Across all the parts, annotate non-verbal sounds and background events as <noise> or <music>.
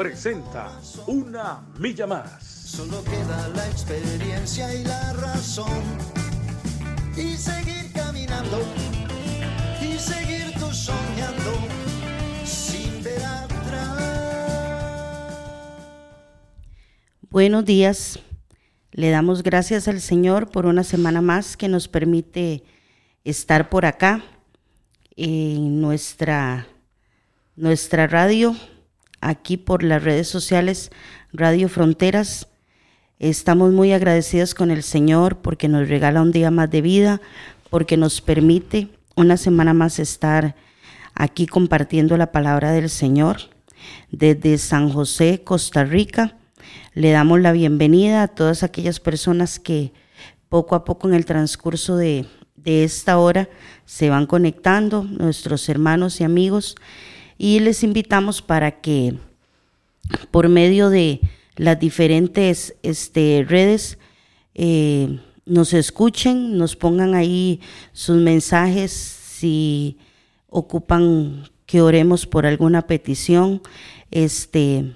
presenta Una Milla Más. Solo queda la experiencia y la razón. Y seguir caminando, y seguir tú soñando, sin ver atrás. Buenos días. Le damos gracias al Señor por una semana más que nos permite estar por acá en nuestra, nuestra radio, aquí por las redes sociales, Radio Fronteras. Estamos muy agradecidos con el Señor porque nos regala un día más de vida, porque nos permite una semana más estar aquí compartiendo la palabra del Señor. Desde San José, Costa Rica, le damos la bienvenida a todas aquellas personas que poco a poco en el transcurso de, de esta hora se van conectando, nuestros hermanos y amigos, y les invitamos para que por medio de las diferentes este, redes eh, nos escuchen, nos pongan ahí sus mensajes si ocupan que oremos por alguna petición. Este,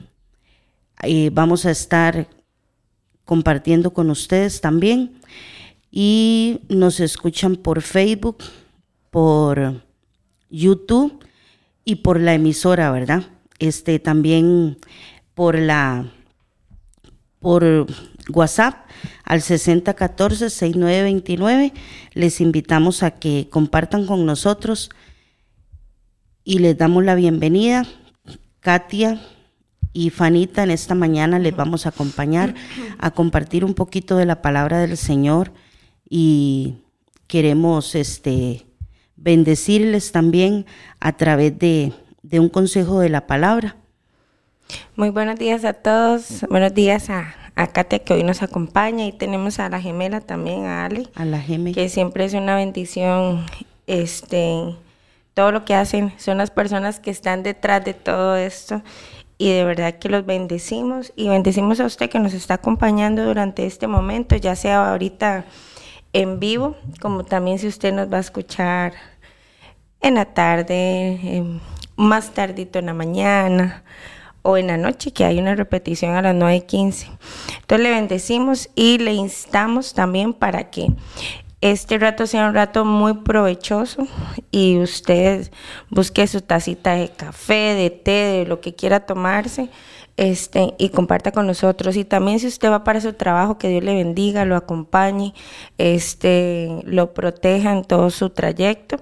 eh, vamos a estar compartiendo con ustedes también y nos escuchan por Facebook, por YouTube y por la emisora, ¿verdad? Este también por la por WhatsApp al 6014-6929. Les invitamos a que compartan con nosotros y les damos la bienvenida. Katia y Fanita en esta mañana les vamos a acompañar a compartir un poquito de la palabra del Señor y queremos este, bendecirles también a través de, un consejo de la palabra. Muy buenos días a todos, buenos días a, a Katia que hoy nos acompaña y tenemos a la gemela también, a Ali. A la gemela. Que siempre es una bendición, este, todo lo que hacen, son las personas que están detrás de todo esto y de verdad que los bendecimos y bendecimos a usted que nos está acompañando durante este momento, ya sea ahorita en vivo, como también si usted nos va a escuchar en la tarde, más tardito en la mañana o en la noche, que hay una repetición a las 9.15. Entonces le bendecimos y le instamos también para que este rato sea un rato muy provechoso y usted busque su tacita de café, de té, de lo que quiera tomarse este, y comparta con nosotros. Y también si usted va para su trabajo, que Dios le bendiga, lo acompañe, este, lo proteja en todo su trayecto.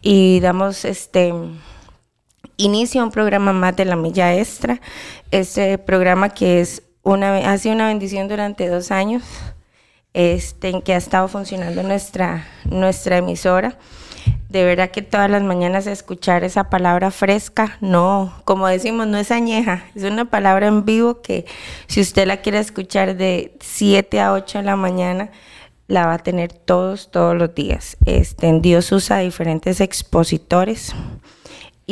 Y damos este inicio a un programa más de la milla extra. Este programa que es una, ha sido una bendición durante dos años, este, en que ha estado funcionando nuestra, nuestra emisora de verdad que todas las mañanas escuchar esa palabra fresca, no, como decimos, no es añeja, es una palabra en vivo que si usted la quiere escuchar de 7 a 8 de la mañana, la va a tener todos, todos los días. Este, Dios usa diferentes expositores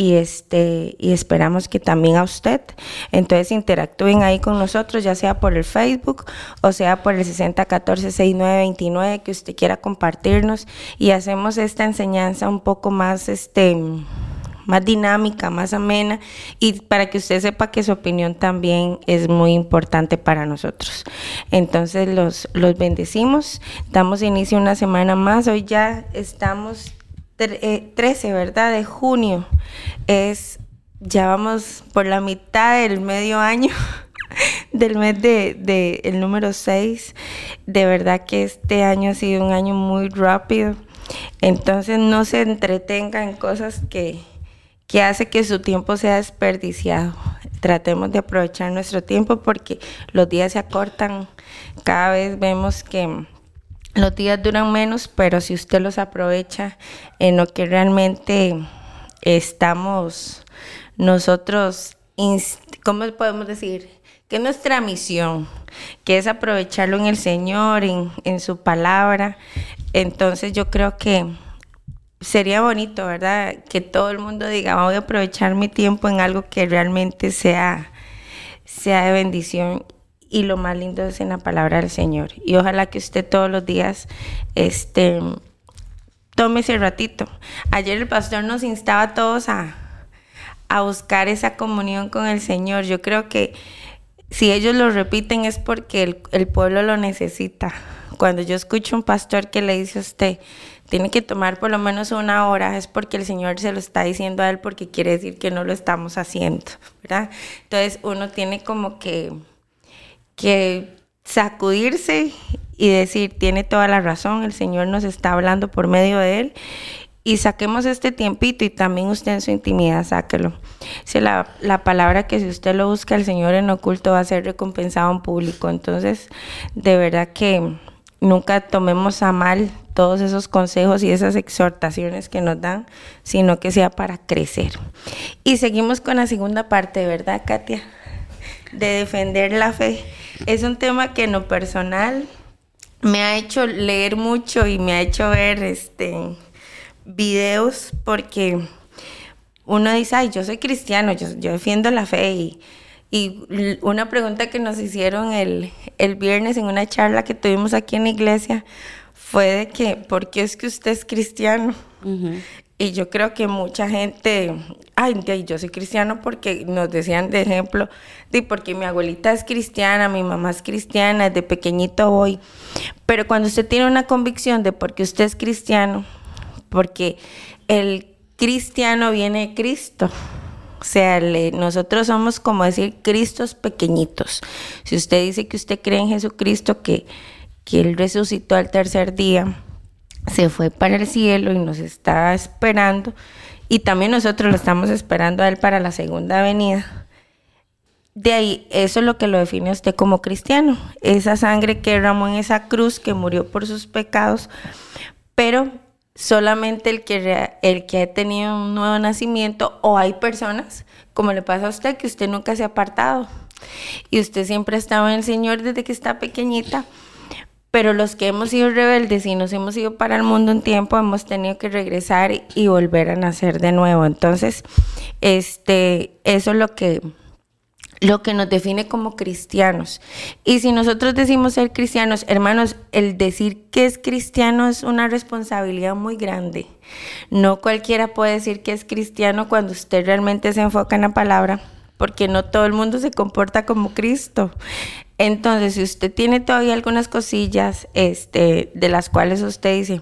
y este y esperamos que también a usted. Entonces interactúen ahí con nosotros, ya sea por el Facebook o sea por el 60146929 que usted quiera compartirnos y hacemos esta enseñanza un poco más este más dinámica, más amena y para que usted sepa que su opinión también es muy importante para nosotros. Entonces los, los bendecimos, damos inicio una semana más, hoy ya estamos 13, eh, ¿verdad? De junio. Es, ya vamos por la mitad del medio año <laughs> del mes de, el número 6. De verdad que este año ha sido un año muy rápido. Entonces no se entretenga en cosas que, que hace que su tiempo sea desperdiciado. Tratemos de aprovechar nuestro tiempo porque los días se acortan. Cada vez vemos que los días duran menos, pero si usted los aprovecha en lo que realmente estamos nosotros, ¿cómo podemos decir? que es nuestra misión, que es aprovecharlo en el Señor, en, en su palabra. Entonces yo creo que sería bonito, ¿verdad? Que todo el mundo diga, voy a aprovechar mi tiempo en algo que realmente sea, sea de bendición. Y lo más lindo es en la palabra del Señor. Y ojalá que usted todos los días este, tome ese ratito. Ayer el pastor nos instaba a todos a, a buscar esa comunión con el Señor. Yo creo que si ellos lo repiten es porque el, el pueblo lo necesita. Cuando yo escucho un pastor que le dice a usted, tiene que tomar por lo menos una hora, es porque el Señor se lo está diciendo a él porque quiere decir que no lo estamos haciendo, ¿verdad? Entonces uno tiene como que, que sacudirse y decir, tiene toda la razón, el Señor nos está hablando por medio de él y saquemos este tiempito y también usted en su intimidad sáquelo. Si la, la, palabra que si usted lo busca, el Señor en oculto va a ser recompensado en público. Entonces, de verdad que nunca tomemos a mal todos esos consejos y esas exhortaciones que nos dan, sino que sea para crecer. Y seguimos con la segunda parte, ¿verdad, Katia? De defender la fe. Es un tema que en lo personal me ha hecho leer mucho y me ha hecho ver este videos porque uno dice, ay, yo soy cristiano, yo, yo defiendo la fe y y una pregunta que nos hicieron el, el viernes en una charla que tuvimos aquí en la iglesia fue de que, ¿por qué es que usted es cristiano? Y yo creo que mucha gente, ay, yo soy cristiano porque nos decían de ejemplo, de porque mi abuelita es cristiana, mi mamá es cristiana, desde pequeñito voy. Pero cuando usted tiene una convicción de por qué usted es cristiano, porque el cristiano viene de Cristo. O sea, nosotros somos como decir Cristos pequeñitos. Si usted dice que usted cree en Jesucristo, que, que Él resucitó al tercer día, se fue para el cielo y nos está esperando, y también nosotros lo estamos esperando a Él para la segunda venida. De ahí, eso es lo que lo define a usted como cristiano, esa sangre que derramó en esa cruz, que murió por sus pecados, pero solamente el que, el que ha tenido un nuevo nacimiento o hay personas, como le pasa a usted, que usted nunca se ha apartado y usted siempre ha estado en el Señor desde que está pequeñita, pero los que hemos sido rebeldes y nos hemos ido para el mundo un tiempo, hemos tenido que regresar y volver a nacer de nuevo. Entonces, este, eso es lo que lo que nos define como cristianos. Y si nosotros decimos ser cristianos, hermanos, el decir que es cristiano es una responsabilidad muy grande. No cualquiera puede decir que es cristiano cuando usted realmente se enfoca en la palabra, porque no todo el mundo se comporta como Cristo. Entonces, si usted tiene todavía algunas cosillas este, de las cuales usted dice,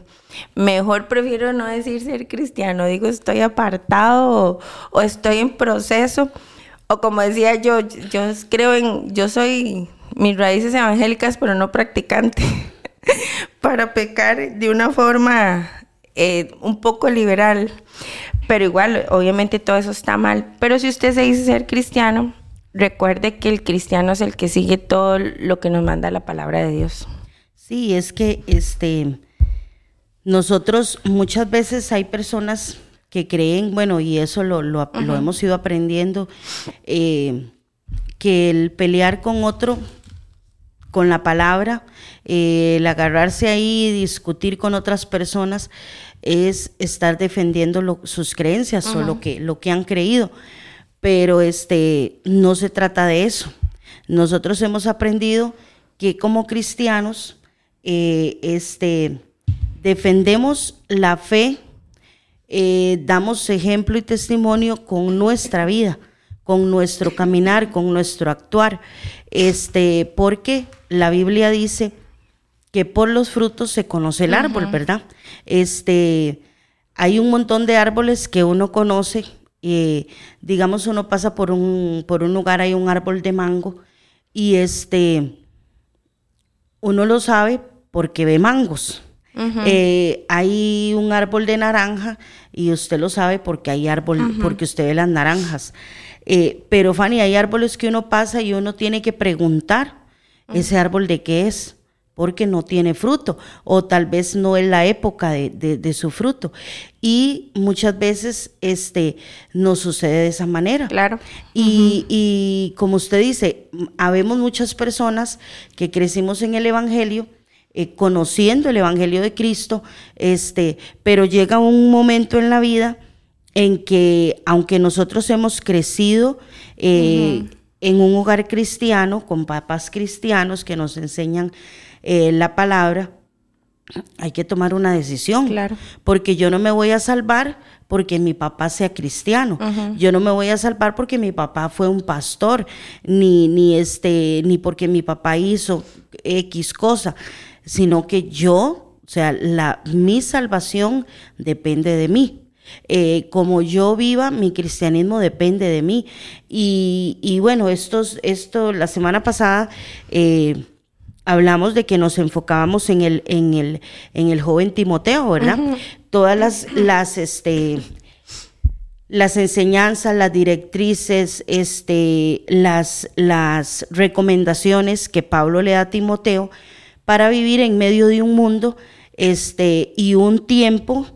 mejor prefiero no decir ser cristiano, digo estoy apartado o, estoy en proceso, o como decía yo, yo creo en, yo soy mis raíces evangélicas, pero no practicante, <laughs> para pecar de una forma eh, un poco liberal. Pero igual, obviamente todo eso está mal. Pero si usted se dice ser cristiano, recuerde que el cristiano es el que sigue todo lo que nos manda la palabra de Dios. Sí, es que este nosotros muchas veces hay personas que creen, bueno, y eso lo, lo, hemos ido aprendiendo, eh, que el pelear con otro, con la palabra, eh, el agarrarse ahí y discutir con otras personas, es estar defendiendo sus creencias o lo que, lo que han creído. Pero este, no se trata de eso. Nosotros hemos aprendido que como cristianos eh, este, defendemos la fe eh, damos ejemplo y testimonio con nuestra vida, con nuestro caminar, con nuestro actuar. Este, porque la Biblia dice que por los frutos se conoce el árbol, ¿verdad? Este, hay un montón de árboles que uno conoce. Eh, digamos, uno pasa por un, por un lugar, hay un árbol de mango, y este, uno lo sabe porque ve mangos. Eh, hay un árbol de naranja y usted lo sabe porque hay árbol, porque usted ve las naranjas. Eh, pero Fanny, hay árboles que uno pasa y uno tiene que preguntar ese árbol de qué es, porque no tiene fruto o tal vez no es la época de, su fruto. Y muchas veces este, nos sucede de esa manera. Claro. Y, y como usted dice, habemos muchas personas que crecimos en el Evangelio, eh, conociendo el Evangelio de Cristo, este, pero llega un momento en la vida en que aunque nosotros hemos crecido eh, en un hogar cristiano, con papás cristianos que nos enseñan eh, la palabra, hay que tomar una decisión. Claro. Porque yo no me voy a salvar porque mi papá sea cristiano. Yo no me voy a salvar porque mi papá fue un pastor, ni, ni, este, ni porque mi papá hizo X cosa, sino que yo, o sea, la, mi salvación depende de mí. Eh, como yo viva, mi cristianismo depende de mí. Y, bueno, estos, esto, la semana pasada eh, hablamos de que nos enfocábamos en el, en el, en el joven Timoteo, ¿verdad? Todas las, las, este, las enseñanzas, las directrices, este, las, las recomendaciones que Pablo le da a Timoteo para vivir en medio de un mundo este, y un tiempo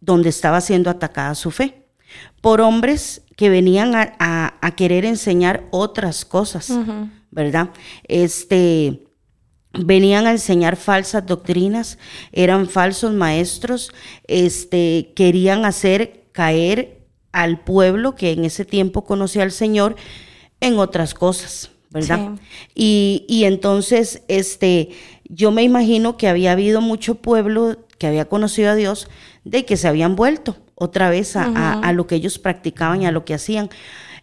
donde estaba siendo atacada su fe por hombres que venían a, querer enseñar otras cosas, ¿verdad? Este, venían a enseñar falsas doctrinas, eran falsos maestros, este, querían hacer caer al pueblo que en ese tiempo conocía al Señor en otras cosas, ¿verdad? Y, y, entonces, este, yo me imagino que había habido mucho pueblo que había conocido a Dios, de que se habían vuelto otra vez a, a lo que ellos practicaban y a lo que hacían.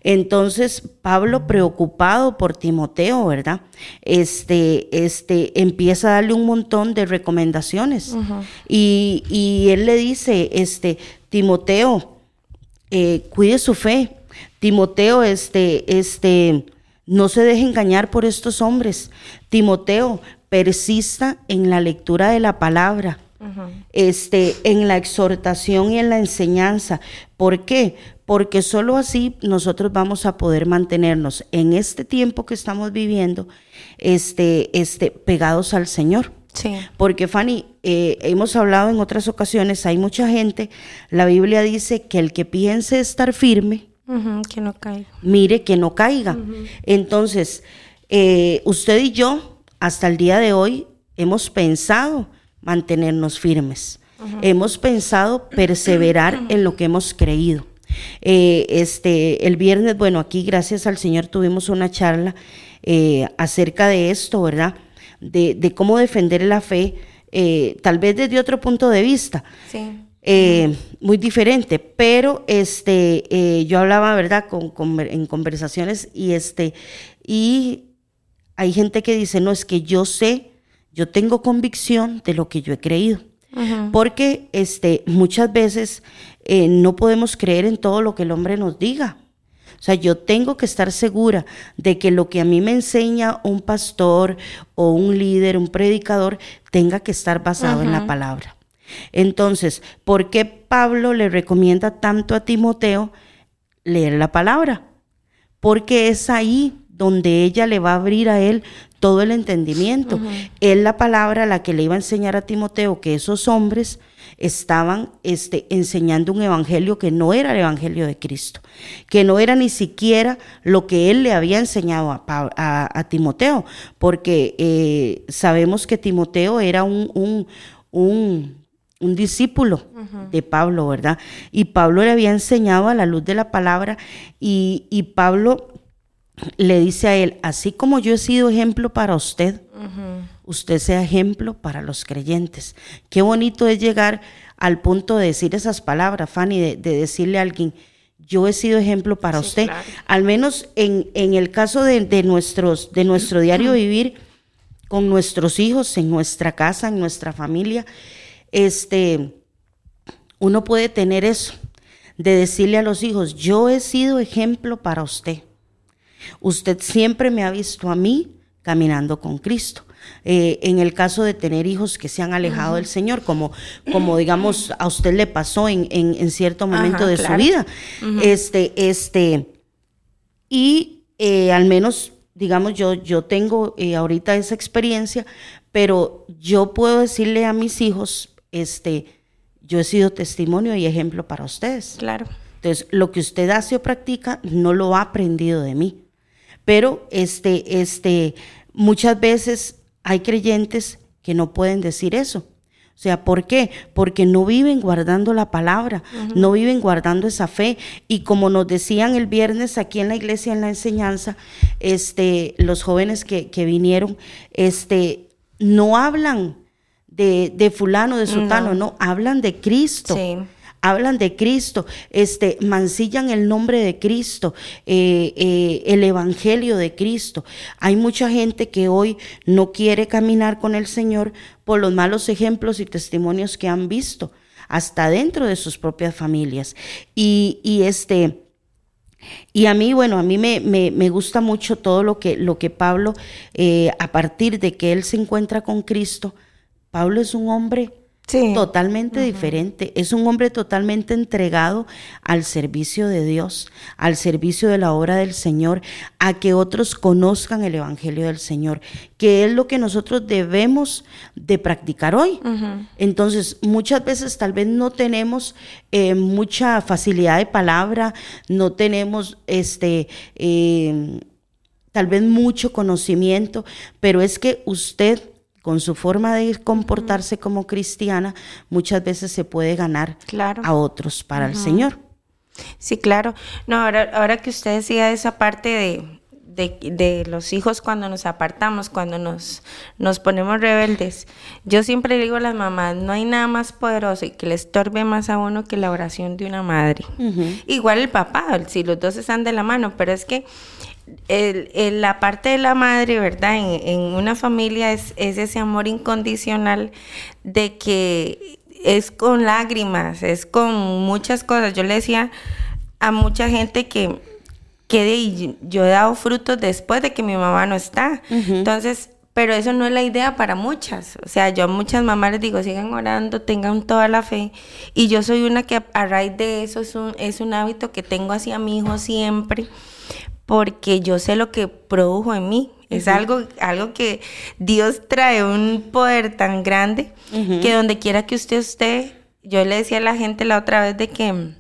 Entonces, Pablo, preocupado por Timoteo, ¿verdad? Este, este, empieza a darle un montón de recomendaciones. y, él le dice, este, Timoteo, eh, cuide su fe. Timoteo, este, este, no se deje engañar por estos hombres. Timoteo, persista en la lectura de la palabra. Este, en la exhortación y en la enseñanza. ¿Por qué? porque solo así nosotros vamos a poder mantenernos en este tiempo que estamos viviendo este, este, pegados al Señor. Sí. Porque Fanny, eh, hemos hablado en otras ocasiones, hay mucha gente, la Biblia dice que el que piense estar firme, que no caiga. Mire que no caiga. Entonces, eh, usted y yo, hasta el día de hoy, hemos pensado mantenernos firmes. Hemos pensado perseverar en lo que hemos creído. Eh, este, el viernes, bueno, aquí gracias al Señor tuvimos una charla eh, acerca de esto, ¿verdad? De, cómo defender la fe, eh, tal vez desde otro punto de vista. Sí. muy diferente, pero este, yo hablaba, ¿verdad?, con, en conversaciones y, este, y hay gente que dice, no, es que yo sé, yo tengo convicción de lo que yo he creído. Porque este, muchas veces eh, no podemos creer en todo lo que el hombre nos diga. O sea, yo tengo que estar segura de que lo que a mí me enseña un pastor o un líder, un predicador, tenga que estar basado en la palabra. Entonces, ¿por qué Pablo le recomienda tanto a Timoteo leer la palabra? Porque es ahí donde ella le va a abrir a él todo el entendimiento. Es la palabra la que le iba a enseñar a Timoteo que esos hombres estaban este, enseñando un evangelio que no era el evangelio de Cristo, que no era ni siquiera lo que él le había enseñado a, Timoteo, porque eh, sabemos que Timoteo era un, un, discípulo de Pablo, ¿verdad? Y Pablo le había enseñado a la luz de la palabra y, y Pablo le dice a él, así como yo he sido ejemplo para usted, usted sea ejemplo para los creyentes. Qué bonito es llegar al punto de decir esas palabras, Fanny, de, decirle a alguien, yo he sido ejemplo para usted. Al menos en, el caso de, nuestros, de nuestro diario <clears throat> vivir con nuestros hijos, en nuestra casa, en nuestra familia, este, uno puede tener eso, de decirle a los hijos, yo he sido ejemplo para usted. Usted siempre me ha visto a mí caminando con Cristo. Eh, en el caso de tener hijos que se han alejado del Señor, como, como digamos a usted le pasó en, en, cierto momento de su vida. Este, este, y eh, al menos, digamos, yo, yo tengo eh, ahorita esa experiencia, pero yo puedo decirle a mis hijos, este, yo he sido testimonio y ejemplo para ustedes. Claro. Entonces, lo que usted hace o practica no lo ha aprendido de mí. Pero este, este, muchas veces hay creyentes que no pueden decir eso. O sea, ¿por qué? Porque no viven guardando la palabra, no viven guardando esa fe. Y como nos decían el viernes aquí en la iglesia, en la enseñanza, este, los jóvenes que, que vinieron, este, no hablan de, de fulano, de sultano, no. hablan de Cristo. Sí hablan de Cristo, este, mancillan el nombre de Cristo, eh, eh, el Evangelio de Cristo. Hay mucha gente que hoy no quiere caminar con el Señor por los malos ejemplos y testimonios que han visto, hasta dentro de sus propias familias. Y, este... Y a mí, bueno, a mí me, me, me, gusta mucho todo lo que, lo que Pablo, eh, a partir de que él se encuentra con Cristo, Pablo es un hombre Totalmente diferente. Es un hombre totalmente entregado al servicio de Dios, al servicio de la obra del Señor, a que otros conozcan el Evangelio del Señor, que es lo que nosotros debemos de practicar hoy. Entonces, muchas veces tal vez no tenemos eh, mucha facilidad de palabra, no tenemos este... Eh, tal vez mucho conocimiento, pero es que usted con su forma de comportarse como cristiana, muchas veces se puede ganar a otros para el Señor. Sí, claro. No, ahora, ahora que usted decía esa parte de, de, los hijos cuando nos apartamos, cuando nos, nos ponemos rebeldes, yo siempre digo a las mamás, no hay nada más poderoso y que le estorbe más a uno que la oración de una madre. Igual el papá, si los dos están de la mano, pero es que el, la parte de la madre, ¿verdad? En, una familia es, ese amor incondicional de que es con lágrimas, es con muchas cosas. Yo le decía a mucha gente que, que yo he dado frutos después de que mi mamá no está. Entonces, pero eso no es la idea para muchas. O sea, yo a muchas mamás les digo, sigan orando, tengan toda la fe. Y yo soy una que a raíz de eso es un, es un hábito que tengo hacia mi hijo siempre porque yo sé lo que produjo en mí. Es algo, algo que Dios trae un poder tan grande que donde quiera que usted esté, yo le decía a la gente la otra vez de que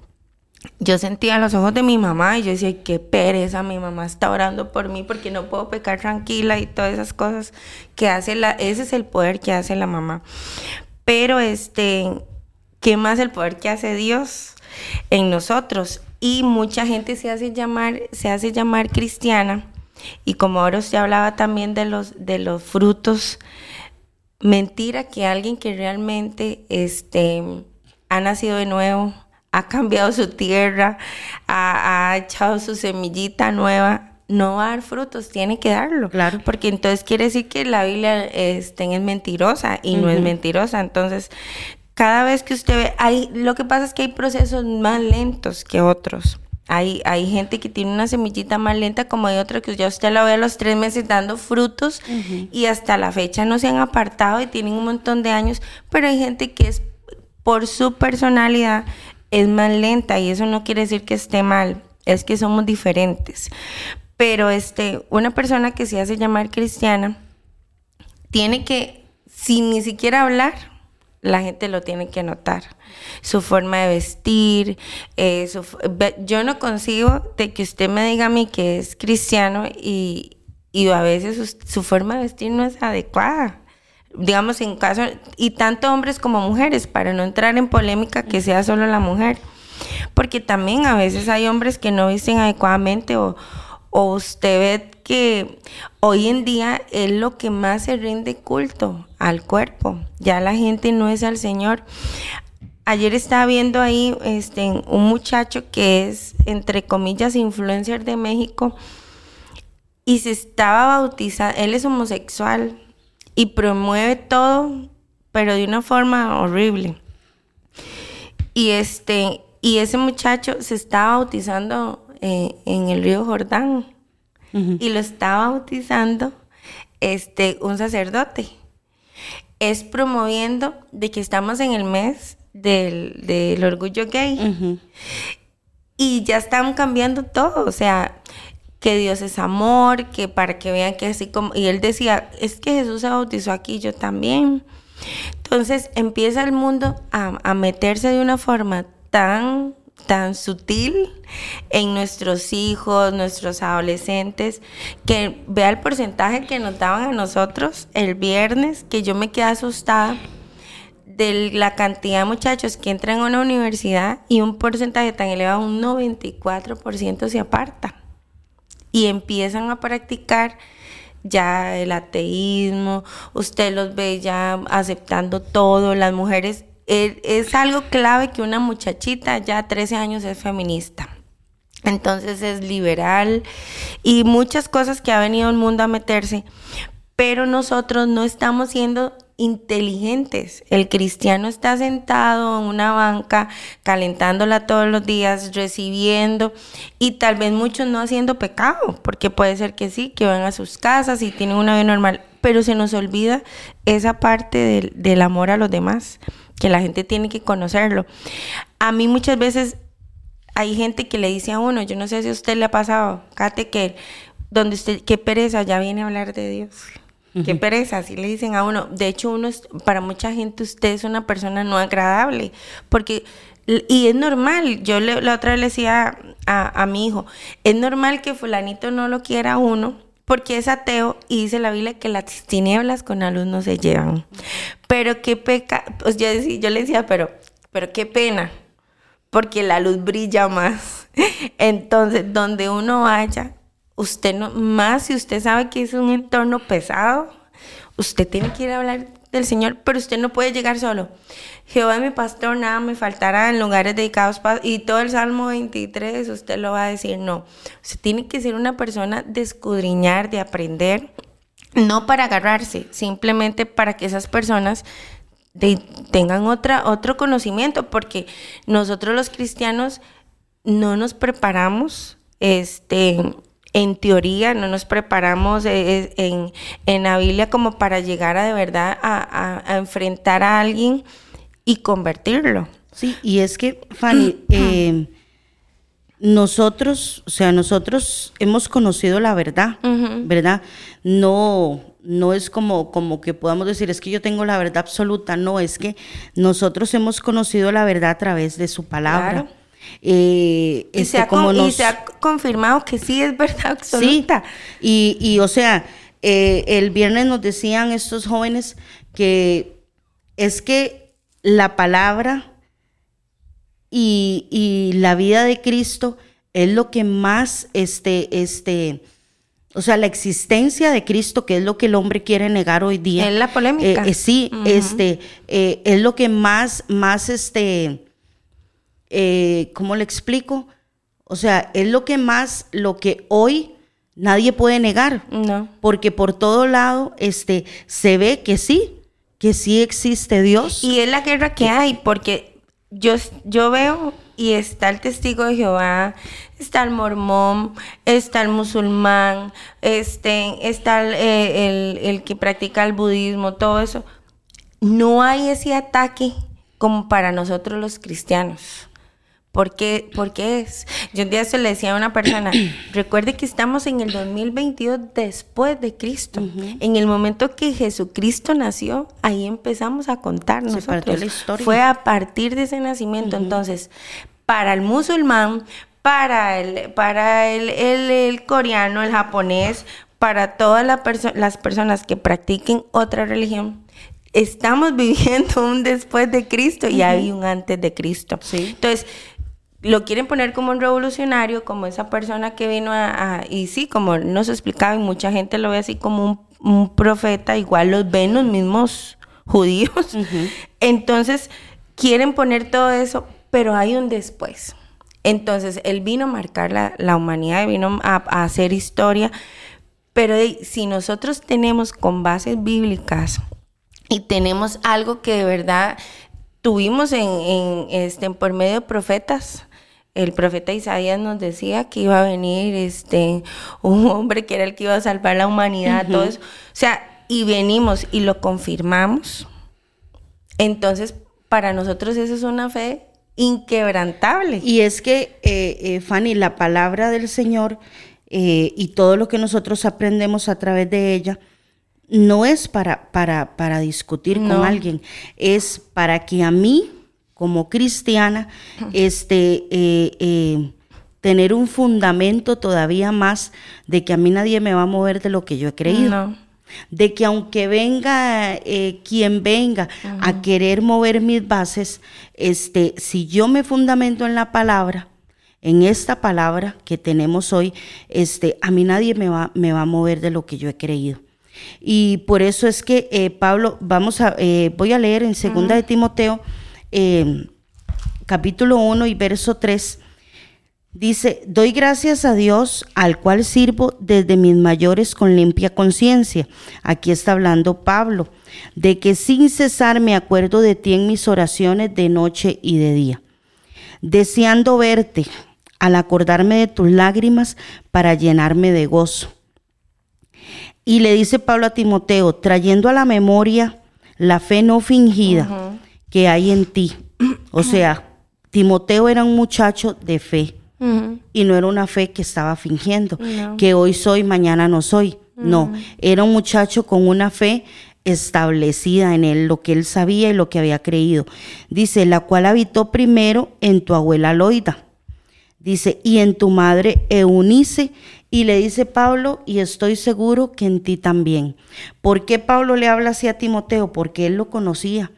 yo sentía los ojos de mi mamá y yo decía, qué pereza, mi mamá está orando por mí porque no puedo pecar tranquila y todas esas cosas que hace la, ese es el poder que hace la mamá. Pero este, ¿qué más el poder que hace Dios en nosotros? y mucha gente se hace llamar, se hace llamar cristiana. Y como ahora usted hablaba también de los, de los frutos, mentira que alguien que realmente este, ha nacido de nuevo, ha cambiado su tierra, ha, echado su semillita nueva, no va a dar frutos, tiene que darlo. Claro. Porque entonces quiere decir que la Biblia este, es mentirosa y no es mentirosa. Entonces, cada vez que usted ve, hay, lo que pasa es que hay procesos más lentos que otros. Hay, hay gente que tiene una semillita más lenta, como hay otra que ya usted la ve a los tres meses dando frutos y hasta la fecha no se han apartado y tienen un montón de años, pero hay gente que es por su personalidad es más lenta y eso no quiere decir que esté mal, es que somos diferentes. Pero este, una persona que se hace llamar cristiana tiene que, sin ni siquiera hablar, la gente lo tiene que notar. Su forma de vestir, eh, yo no consigo de que usted me diga a mí que es cristiano y, a veces su, forma de vestir no es adecuada. Digamos, en caso, y tanto hombres como mujeres, para no entrar en polémica que sea solo la mujer. Porque también a veces hay hombres que no visten adecuadamente o, o usted ve que hoy en día es lo que más se rinde culto al cuerpo. Ya la gente no es al Señor. Ayer estaba viendo ahí este, un muchacho que es, entre comillas, influencer de México y se estaba bautizando. Él es homosexual y promueve todo, pero de una forma horrible. Y este, y ese muchacho se estaba bautizando eh, en el río Jordán y lo estaba bautizando este, un sacerdote. Es promoviendo de que estamos en el mes del, orgullo gay. Y ya están cambiando todo, o sea, que Dios es amor, que para que vean que así como... Y él decía, es que Jesús se bautizó aquí, yo también. Entonces empieza el mundo a, a meterse de una forma tan tan sutil en nuestros hijos, nuestros adolescentes, que vea el porcentaje que nos daban a nosotros el viernes, que yo me quedé asustada de la cantidad de muchachos que entran a una universidad y un porcentaje tan elevado, un 94% se aparta y empiezan a practicar ya el ateísmo, usted los ve ya aceptando todo, las mujeres, es, algo clave que una muchachita ya 13 años es feminista. Entonces es liberal y muchas cosas que ha venido el mundo a meterse, pero nosotros no estamos siendo inteligentes. El cristiano está sentado en una banca, calentándola todos los días, recibiendo y tal vez muchos no haciendo pecado, porque puede ser que sí, que van a sus casas y tienen una vida normal, pero se nos olvida esa parte del, del amor a los demás, que la gente tiene que conocerlo. A mí muchas veces hay gente que le dice a uno, yo no sé si a usted le ha pasado, Kate, que donde usted, qué pereza, ya viene a hablar de Dios Qué pereza, así le dicen a uno. De hecho, uno es, para mucha gente usted es una persona no agradable, porque y es normal, yo la otra vez le decía a, mi hijo, es normal que fulanito no lo quiera uno porque es ateo y dice la Biblia que las tinieblas con la luz no se llevan. Pero qué peca, pues yo, yo le decía, pero, pero qué pena, porque la luz brilla más. <laughs> Entonces, donde uno vaya, usted no, más si usted sabe que es un entorno pesado, usted tiene que ir a hablar del Señor, pero usted no puede llegar solo. Jehová es mi pastor, nada me faltará en lugares dedicados y todo el Salmo 23 usted lo va a decir, no. Usted tiene que ser una persona de escudriñar, de aprender, no para agarrarse, simplemente para que esas personas tengan otra, otro conocimiento, porque nosotros los cristianos no nos preparamos este, en teoría, no nos preparamos eh, eh, en, la Biblia como para llegar a de verdad a, enfrentar a alguien y convertirlo. Sí, y es que, Fanny, <clears throat> eh, nosotros, o sea, nosotros hemos conocido la verdad, ¿verdad? No, no es como, como que podamos decir, es que yo tengo la verdad absoluta, no, es que nosotros hemos conocido la verdad a través de su palabra. Eh, y, se este, se ha confirmado que sí es verdad <laughs> absoluta. Sí, y, o sea, eh, el viernes nos decían estos jóvenes que es que la palabra y, la vida de Cristo es lo que más, este, este, o sea, la existencia de Cristo, que es lo que el hombre quiere negar hoy día. Es la polémica. Eh, sí, este, es lo que más, más, este, eh, ¿cómo le explico? O sea, es lo que más, lo que hoy nadie puede negar. No. Porque por todo lado este, se ve que sí, que sí existe Dios. Y es la guerra que hay, porque yo, yo veo y está el testigo de Jehová, está el mormón, está el musulmán, este, está el, eh, el que practica el budismo, todo eso. No hay ese ataque como para nosotros los cristianos. ¿Por qué, es? Yo un día se le decía a una persona, <clears throat> recuerde que estamos en el 2022 después de Cristo. En el momento que Jesucristo nació, ahí empezamos a contar nosotros. La historia. Fue a partir de ese nacimiento. Entonces, para el musulmán, para el, para el, el, coreano, el japonés, para todas las personas que practiquen otra religión, estamos <laughs> viviendo un después de Cristo y hay un antes de Cristo. Entonces, lo quieren poner como un revolucionario, como esa persona que vino a, y sí, como nos explicaba, y mucha gente lo ve así como un, profeta, igual los ven los mismos judíos. Entonces, quieren poner todo eso, pero hay un después. Entonces, él vino a marcar la, humanidad, vino a, hacer historia, pero si nosotros tenemos con bases bíblicas y tenemos algo que de verdad tuvimos en, en este, por medio de profetas, el profeta Isaías nos decía que iba a venir este un <laughs> hombre que era el que iba a salvar la humanidad, todo eso. O sea, y venimos y lo confirmamos. Entonces, para nosotros eso es una fe inquebrantable. Y es que, eh, eh, Fanny, la palabra del Señor eh, y todo lo que nosotros aprendemos a través de ella, no es para, para, para discutir con alguien, es para que a mí, como cristiana, este, eh, eh, tener un fundamento todavía más de que a mí nadie me va a mover de lo que yo he creído. De que aunque venga eh, quien venga a querer mover mis bases, este, si yo me fundamento en la palabra, en esta palabra que tenemos hoy, este, a mí nadie me va, me va a mover de lo que yo he creído. Y por eso es que eh, Pablo, vamos a, eh, voy a leer en segunda de Timoteo, eh, capítulo 1 y verso 3. Dice, doy gracias a Dios al cual sirvo desde mis mayores con limpia conciencia. Aquí está hablando Pablo, de que sin cesar me acuerdo de ti en mis oraciones de noche y de día, deseando verte al acordarme de tus lágrimas para llenarme de gozo y le dice Pablo a Timoteo, trayendo a la memoria la fe no fingida que hay en ti. O sea, Timoteo era un muchacho de fe y no era una fe que estaba fingiendo, que hoy soy, mañana no soy. No, era un muchacho con una fe establecida en él, lo que él sabía y lo que había creído. Dice, la cual habitó primero en tu abuela Loida. Dice, y en tu madre Eunice, y le dice Pablo, y estoy seguro que en ti también. ¿Por qué Pablo le habla así a Timoteo? Porque él lo conocía.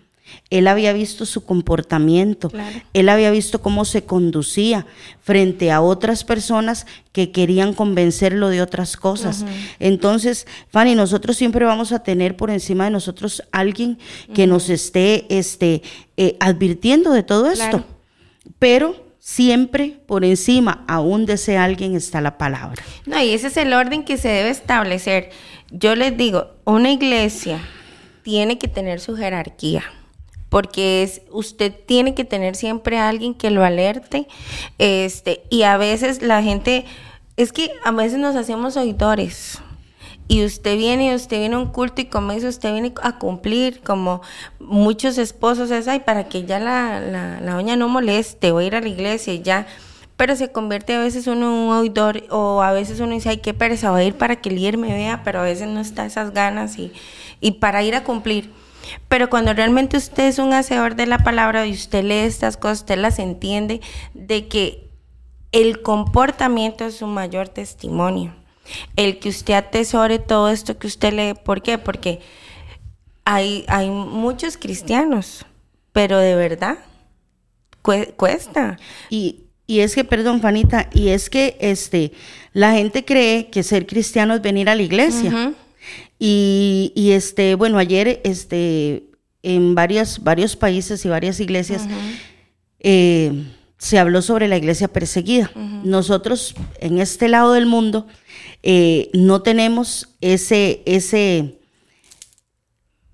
Él había visto su comportamiento, él había visto cómo se conducía frente a otras personas que querían convencerlo de otras cosas. Entonces, Fanny, nosotros siempre vamos a tener por encima de nosotros alguien que nos esté este, eh, advirtiendo de todo esto. Pero siempre por encima aún de ese alguien está la palabra. No, y ese es el orden que se debe establecer. Yo les digo, una iglesia tiene que tener su jerarquía. Porque es, usted tiene que tener siempre a alguien que lo alerte. Este, y a veces la gente, es que a veces nos hacemos oidores y usted viene, usted viene a un culto y como dice, usted viene a cumplir, como muchos esposos es, ay, para que ya la, la, doña no moleste, o ir a la iglesia y ya, pero se convierte a veces uno en un oidor, o a veces uno dice, ay, qué pereza, voy a ir para que el líder me vea, pero a veces no está esas ganas y, y para ir a cumplir. Pero cuando realmente usted es un hacedor de la palabra y usted lee estas cosas, usted las entiende, de que el comportamiento es su mayor testimonio el que usted atesore todo esto que usted lee. ¿Por qué? Porque hay, hay muchos cristianos, pero de verdad cuesta. Y, es que, perdón, Fanita, y es que este, la gente cree que ser cristiano es venir a la iglesia. Y, y, este, bueno, ayer este, en varios, varios países y varias iglesias eh, se habló sobre la iglesia perseguida. Nosotros, en este lado del mundo, eh, no tenemos ese, ese,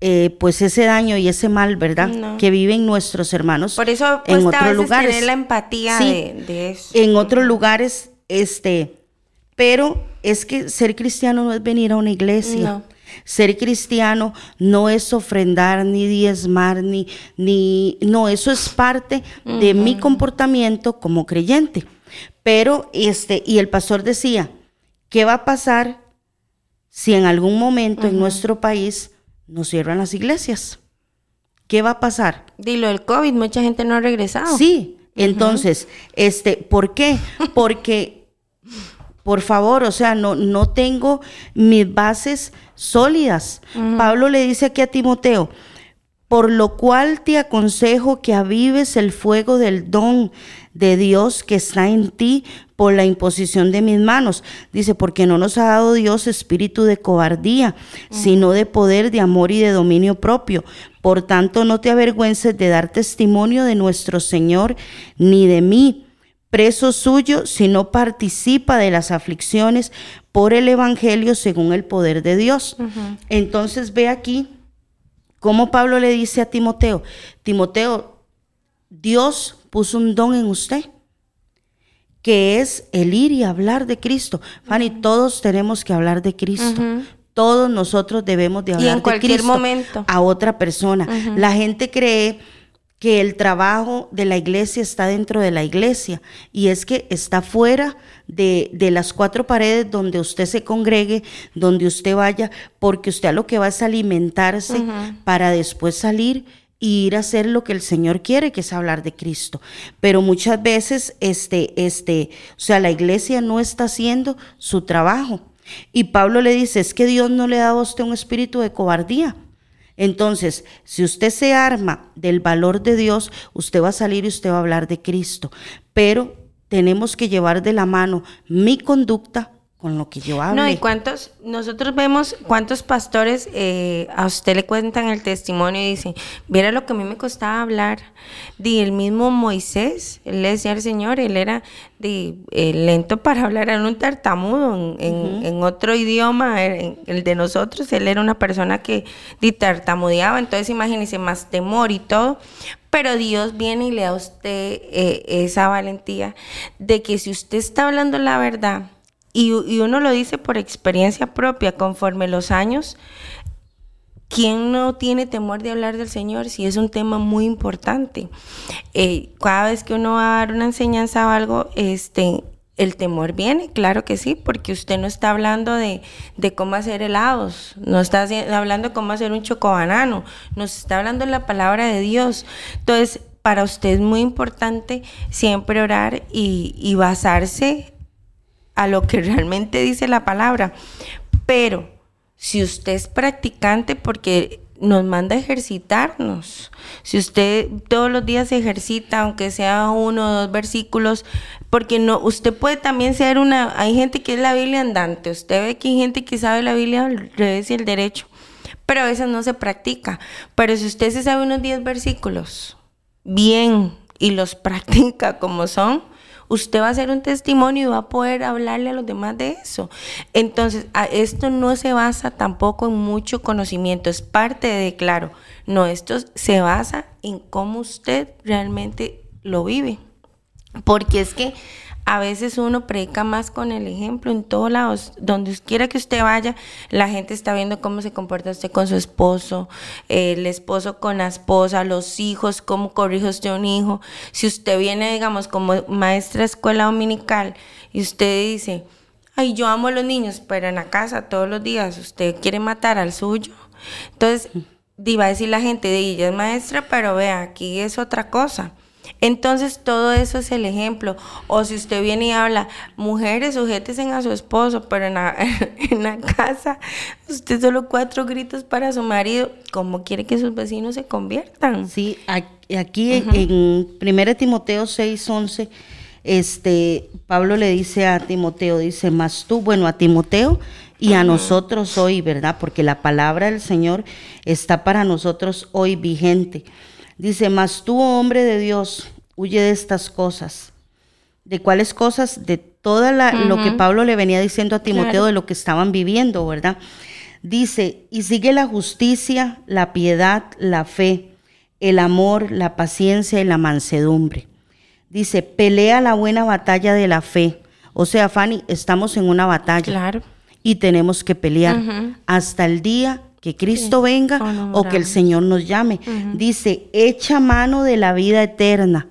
eh, pues ese daño y ese mal, ¿verdad? Que viven nuestros hermanos Por eso en otros lugares. Tener la empatía de, eso. En otros lugares, este, pero es que ser cristiano no es venir a una iglesia. Ser cristiano no es ofrendar ni diezmar ni ni no, eso es parte de mi comportamiento como creyente. Pero este y el pastor decía, ¿Qué va a pasar si en algún momento en nuestro país nos cierran las iglesias? ¿Qué va a pasar? Dilo del COVID, mucha gente no ha regresado. Sí, entonces, este, ¿por qué? <laughs> Porque, por favor, o sea, no, no tengo mis bases sólidas. Pablo le dice aquí a Timoteo, por lo cual te aconsejo que avives el fuego del don de Dios que está en ti por la imposición de mis manos. Dice, porque no nos ha dado Dios espíritu de cobardía, sino de poder, de amor y de dominio propio. Por tanto, no te avergüences de dar testimonio de nuestro Señor, ni de mí, preso suyo, sino participa de las aflicciones por el Evangelio según el poder de Dios. Entonces ve aquí como Pablo le dice a Timoteo, Timoteo, Dios puso un don en usted, que es el ir y hablar de Cristo. Fanny, todos tenemos que hablar de Cristo. Todos nosotros debemos de hablar en cualquier momento. a otra persona. La gente cree que el trabajo de la iglesia está dentro de la iglesia y es que está fuera de, las cuatro paredes donde usted se congregue, donde usted vaya, porque usted a lo que va es alimentarse para después salir e ir a hacer lo que el Señor quiere, que es hablar de Cristo. Pero muchas veces, este, este, o sea, la iglesia no está haciendo su trabajo. Y Pablo le dice, es que Dios no le ha dado a usted un espíritu de cobardía, entonces, si usted se arma del valor de Dios, usted va a salir y usted va a hablar de Cristo. Pero tenemos que llevar de la mano mi conducta con lo que yo hablo. No, y cuántos, nosotros vemos cuántos pastores eh, a usted le cuentan el testimonio y dicen, viera lo que a mí me costaba hablar. Di el mismo Moisés, él le decía al Señor, él era de, eh, lento para <laughs> hablar, era un tartamudo en, otro idioma, el de nosotros, él era una persona que di, tartamudeaba, entonces imagínese más temor y todo. Pero Dios viene y le da a usted eh, esa valentía de que si usted está hablando la verdad, y, uno lo dice por experiencia propia, conforme los años, ¿quién no tiene temor de hablar del Señor si es un tema muy importante? Eh, cada vez que uno va a dar una enseñanza o algo, este, el temor viene, claro que sí, porque usted no está hablando de, cómo hacer helados, no está hablando de cómo hacer un chocobanano, nos está hablando la palabra de Dios. Entonces, para usted es muy importante siempre orar y, y basarse a lo que <laughs> realmente dice la palabra. Pero si usted es practicante, porque nos manda a ejercitarnos. Si usted todos los días se ejercita, aunque sea uno o dos versículos, porque no, usted puede también ser una, hay gente que es la Biblia andante, usted ve que hay gente que sabe la Biblia al revés y el derecho, pero a veces no se practica. Pero si usted se sabe unos 10 versículos bien y los <laughs> practica como son, usted va a hacer un testimonio y va a poder hablarle a los demás de eso. Entonces, esto no se basa tampoco en mucho conocimiento, es parte de, claro, no, esto se basa en cómo usted realmente lo vive. Porque es que a veces uno predica más con el ejemplo en todos lados, donde quiera que usted vaya, la gente está viendo cómo se comporta usted con su esposo, el esposo con la esposa, los hijos, cómo corrige usted un hijo. Si usted viene, digamos, como maestra de escuela dominical y usted dice, ay, yo amo a los niños, pero en la casa todos los días usted quiere matar al suyo. Entonces, va a decir la gente, ella es maestra, pero vea, aquí es otra cosa. Entonces todo eso es el ejemplo. O si usted viene y habla, mujeres, sujétense a su esposo, pero en la, <laughs> en la casa usted solo cuatro gritos para su marido. ¿Cómo quiere que sus vecinos se conviertan? Sí, aquí en, 1 Timoteo 6, 11, este, Pablo le dice a Timoteo, dice, más tú, bueno, a Timoteo y a nosotros hoy, ¿verdad? Porque la palabra del Señor está para nosotros hoy vigente. Dice, mas tú, hombre de Dios, huye de estas cosas. ¿De cuáles cosas? De toda la, lo que Pablo le venía diciendo a Timoteo de lo que estaban viviendo, ¿verdad? Dice, y sigue la justicia, la piedad, la fe, el amor, la paciencia y la mansedumbre. Dice, pelea la buena batalla de la fe. O sea, Fanny, estamos en una batalla. Claro. Y tenemos que pelear hasta el día que Cristo venga o que el Señor nos llame. Dice, echa mano de la vida eterna,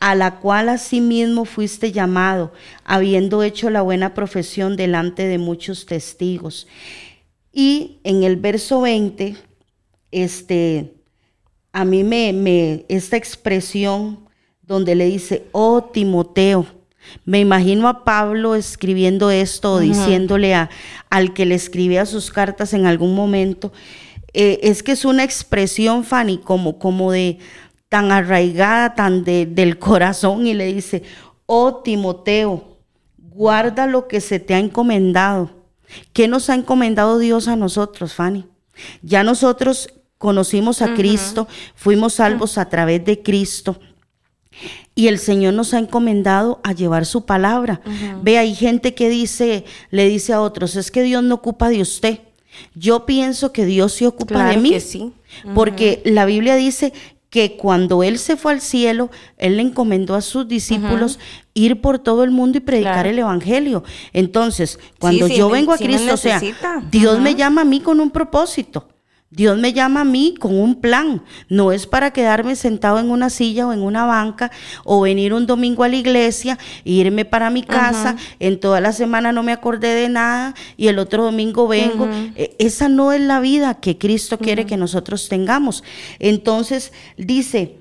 a la cual asimismo fuiste llamado, habiendo hecho la buena profesión delante de muchos testigos. Y en el verso 20, este, a mí me, me, esta expresión donde le dice, oh Timoteo, me imagino a Pablo escribiendo esto, diciéndole a, al que le escribía sus cartas en algún momento. Eh, es que es una expresión, Fanny, como, como de tan arraigada, tan del <laughs> corazón, y le dice, oh Timoteo, guarda lo que se te ha encomendado. ¿Qué nos ha encomendado Dios a nosotros, Fanny? Ya nosotros conocimos a Cristo, fuimos salvos a través de Cristo. Y el Señor nos ha encomendado a llevar su palabra. Ve, hay gente que dice, le dice a otros, es que Dios no ocupa de usted. Yo pienso que Dios se ocupa de mí. sí. Porque la Biblia dice que cuando Él se fue al cielo, Él le encomendó a sus discípulos ir por todo el mundo y predicar el Evangelio. Entonces, cuando yo vengo a Cristo, o sea, Dios me llama a mí con un propósito. Dios me llama a mí con un plan. No es para quedarme sentado en una silla o en una banca o venir un domingo a la iglesia e irme para mi casa. En toda la semana no me acordé de nada y el otro domingo vengo. E, esa no es la vida que Cristo quiere que nosotros tengamos. Entonces dice,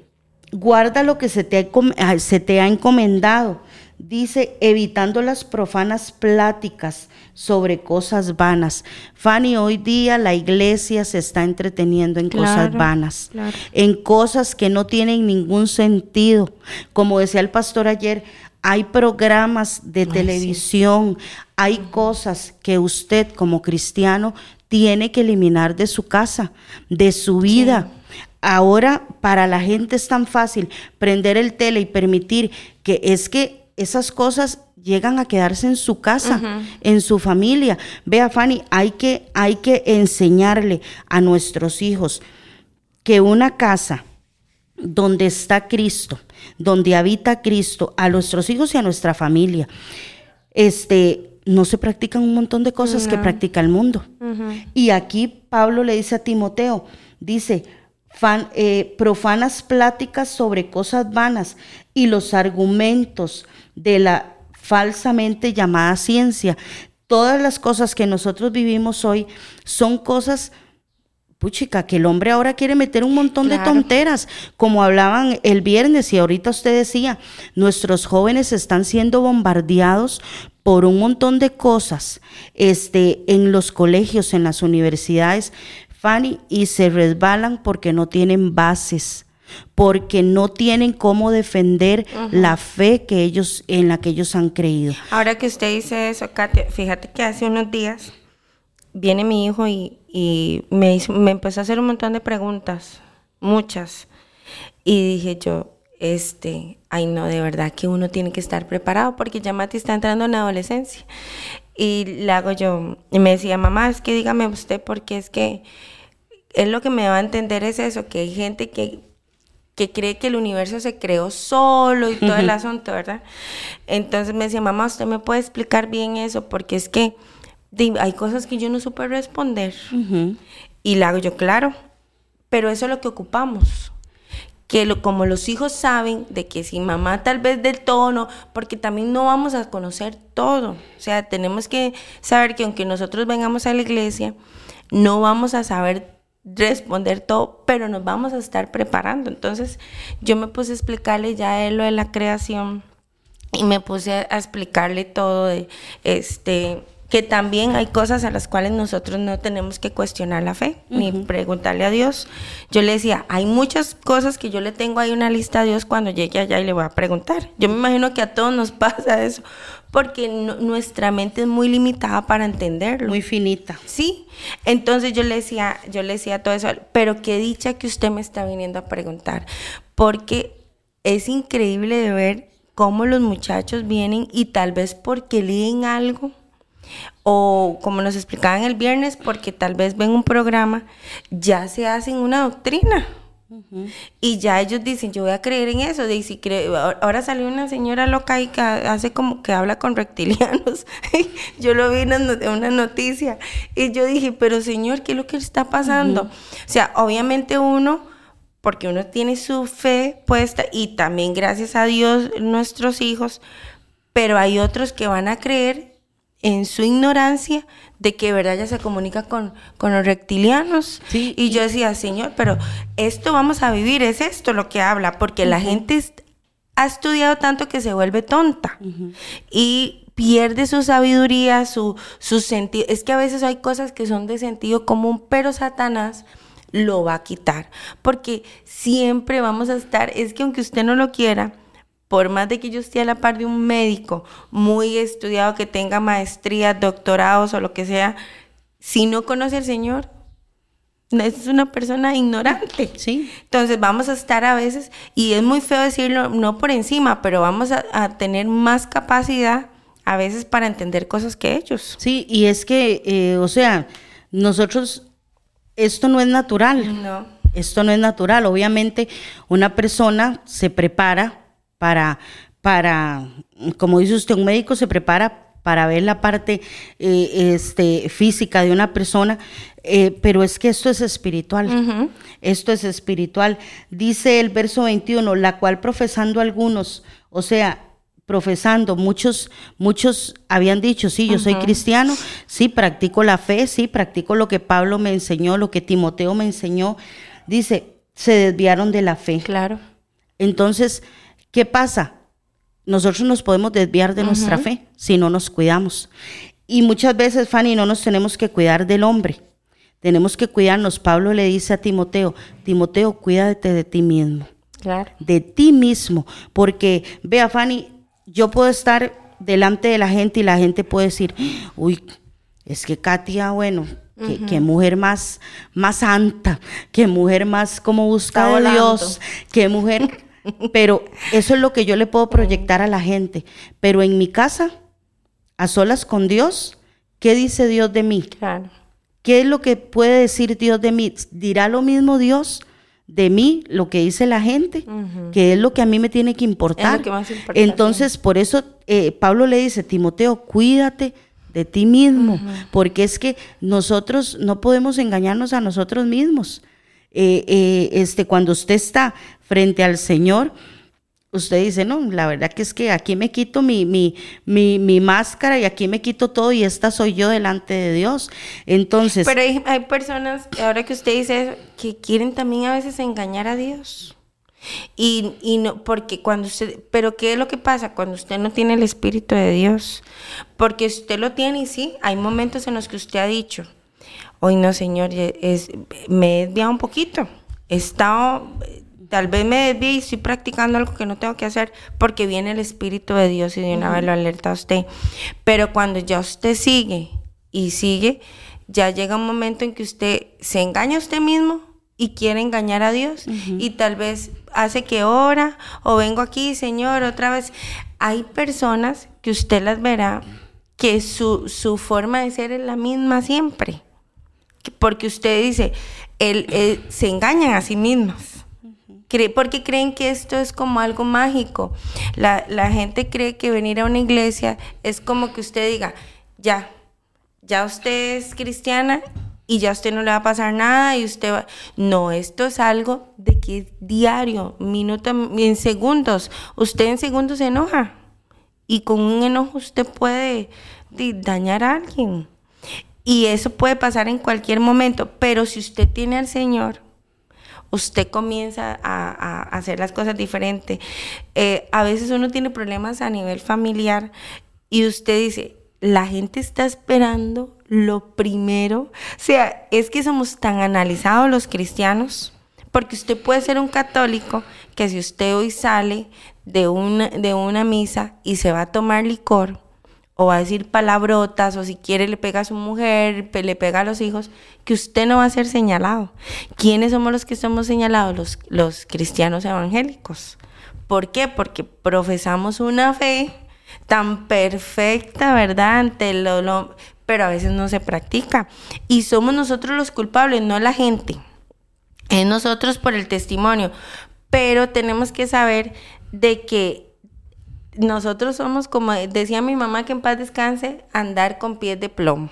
guarda lo que se te ha, se te ha encomendado Dice, evitando las profanas pláticas sobre cosas vanas. Fanny, hoy día la iglesia se está entreteniendo en cosas vanas, en cosas que no tienen ningún sentido. Como decía el pastor ayer, hay programas de televisión, hay cosas que usted como cristiano tiene que eliminar de su casa, de su vida. Ahora para la gente es tan fácil prender el tele y permitir que es que esas cosas llegan a quedarse en su casa, en su familia. Vea, Fanny, hay que, hay que enseñarle a nuestros hijos que una casa donde está Cristo, donde habita Cristo, a nuestros hijos y a nuestra familia, este, no se practican un montón de cosas que practica el mundo. Y aquí Pablo le dice a Timoteo, dice, eh, profanas pláticas sobre cosas vanas y los argumentos de la falsamente llamada ciencia. Todas las cosas que nosotros vivimos hoy son cosas puchica, que el hombre ahora quiere meter un montón de tonteras, como hablaban el viernes y ahorita usted decía, nuestros jóvenes están siendo bombardeados por un montón de cosas este, en los colegios, en las universidades, Fanny, y se resbalan porque no tienen bases porque no tienen cómo defender la fe que ellos en la que ellos han creído. Ahora que usted dice eso, Katia, fíjate que hace unos días viene mi hijo y, me, me empezó a hacer un montón de preguntas, muchas, y dije yo, este, ay no, de verdad que uno tiene que estar preparado porque ya Mati está entrando en la adolescencia. Y le hago yo, y me decía, mamá, es que dígame usted porque es que es lo que me va a entender es eso, que hay gente que que cree que el universo se creó solo y todo el asunto, ¿verdad? Entonces me decía, mamá, ¿usted me puede explicar bien eso? Porque es que hay cosas que yo no supe responder. Y le hago yo, claro, pero eso es lo que ocupamos. Que lo, como los hijos saben de que si mamá tal vez del tono, porque también no vamos a conocer todo. O sea, tenemos que saber que aunque nosotros vengamos a la iglesia, no vamos a saber responder todo, pero nos vamos a estar preparando. Entonces yo me puse a explicarle ya él lo de la creación y me puse a explicarle todo de este que también hay cosas a las cuales nosotros no tenemos que cuestionar la fe ni preguntarle a Dios. Yo le decía, hay muchas cosas que yo le tengo ahí una lista a Dios cuando llegue allá y le voy a preguntar. Yo me imagino que a todos nos <laughs> pasa eso, porque nuestra mente es muy limitada para entenderlo. Muy finita. Sí. Entonces yo le decía, yo le decía todo eso, pero qué dicha que usted me está viniendo a preguntar, porque es increíble de ver cómo los muchachos vienen y tal vez porque leen algo o como nos explicaban el viernes, porque tal vez ven un programa, ya se hacen una doctrina. Y ya ellos dicen, yo voy a creer en eso. De, si ahora salió una señora loca y que hace como que habla con reptilianos. <laughs> yo lo vi en una noticia. Y yo dije, pero señor, ¿qué es lo que está pasando? O sea, obviamente uno, porque uno tiene su fe puesta y también gracias a Dios nuestros hijos, pero hay otros que van a creer en su ignorancia de que verdad ya se comunica con, con los reptilianos. y yo decía, Señor, pero esto vamos a vivir, es esto lo que habla, porque la gente ha estudiado tanto que se vuelve tonta y pierde su sabiduría, su, su sentido. Es que a veces hay cosas que son de sentido común, pero Satanás lo va a quitar, porque siempre vamos a estar, es que aunque usted no lo quiera, por más de que yo esté a la par de un médico muy estudiado, que tenga maestrías, doctorados o lo que sea, si no conoce al Señor, es una persona ignorante. Sí. Entonces vamos a estar a veces, y es muy feo decirlo, no por encima, pero vamos a, tener más capacidad a veces para entender cosas que ellos. Sí, y es que, eh, o sea, nosotros, esto no es natural. No. Esto no es natural. Obviamente, una persona se prepara para, para, como dice usted, un médico se prepara para ver la parte eh, este, física de una persona, eh, pero es que esto es espiritual. Esto es espiritual. Dice el verso 21, la cual profesando algunos, o sea, profesando, muchos, muchos habían dicho, sí, yo soy cristiano, sí, practico la fe, sí, practico lo que Pablo me enseñó, lo que Timoteo me enseñó. Dice, se desviaron de la fe. Claro. Entonces, ¿qué pasa? Nosotros nos podemos desviar de nuestra fe si no nos cuidamos. Y muchas veces, Fanny, no nos tenemos que cuidar del hombre. Tenemos que cuidarnos. Pablo le dice a Timoteo, Timoteo, cuídate de ti mismo. Claro. De ti mismo. Porque, vea, Fanny, yo puedo estar delante de la gente y la gente puede decir, uy, es que Katia, bueno, qué, mujer más, más santa, qué mujer más como busca a Dios, qué mujer. Pero eso es lo que yo le puedo proyectar a la gente. Pero en mi casa, a solas con Dios, ¿qué dice Dios de mí? Claro. ¿Qué es lo que puede decir Dios de mí? ¿Dirá lo mismo Dios? de mí lo que dice la gente, que es lo que a mí me tiene que importar. Entonces, por eso eh, Pablo le dice, Timoteo, cuídate de ti mismo, porque es que nosotros no podemos engañarnos a nosotros mismos. Eh, eh, este, cuando usted está frente al Señor, usted dice, no, la verdad que es que aquí me quito mi, mi, mi, mi, máscara y aquí me quito todo y esta soy yo delante de Dios. Entonces... Pero hay, hay personas, ahora que usted dice, que quieren también a veces engañar a Dios. Y, y, no, porque cuando usted, pero ¿qué es lo que pasa cuando usted no tiene el Espíritu de Dios? Porque usted lo tiene y sí, hay momentos en los que usted ha dicho, hoy no, Señor, es, me he desviado un poquito, he estado tal vez me desvíe y estoy practicando algo que no tengo que hacer porque viene el Espíritu de Dios y de una vez lo alerta a usted. Pero cuando ya usted sigue y sigue, ya llega un momento en que usted se engaña a usted mismo y quiere engañar a Dios y tal vez hace que ora o vengo aquí, Señor, otra vez. Hay personas que usted las verá que su, su forma de ser es la misma siempre. Porque usted dice, él, se engañan a sí mismos porque creen que esto es como algo mágico. La, gente cree que venir a una iglesia es como que usted diga, ya, ya usted es cristiana y ya usted no le va a pasar nada y usted va... No, esto es algo de que diario, minuto, en segundos, usted en segundos se enoja y con un enojo usted puede dañar a alguien. Y eso puede pasar en cualquier momento, pero si usted tiene al Señor, usted comienza a, hacer las cosas diferentes. Eh, a veces uno tiene problemas a nivel familiar y usted dice, la gente está esperando lo primero. O sea, es que somos tan analizados los cristianos, porque usted puede ser un católico que si usted hoy sale de una, de una misa y se va a tomar licor, o va a decir palabrotas, o si quiere le pega a su mujer, le pega a los hijos, que usted no va a ser señalado. ¿Quiénes somos los que somos señalados? Los, los cristianos evangélicos. ¿Por qué? Porque profesamos una fe tan perfecta, ¿verdad? Ante lo, pero a veces no se practica. Y somos nosotros los culpables, no la gente. Es nosotros por el testimonio. Pero tenemos que saber de que nosotros somos, como decía mi mamá que en paz descanse, andar con pies de plomo.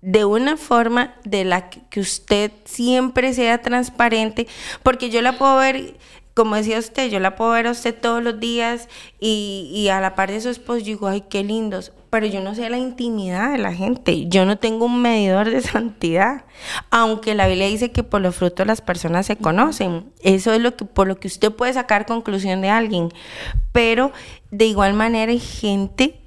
De una forma de la que usted siempre sea transparente, porque yo la puedo ver como decía usted, yo la puedo ver a usted todos los días y, a la par de su esposo, digo, ay, qué lindos. Pero yo no sé la intimidad de la gente. Yo no tengo un medidor de <laughs> santidad. Aunque la Biblia dice que por los frutos las personas se conocen. Eso es lo que, por lo que usted puede sacar conclusión de alguien. Pero de igual manera hay gente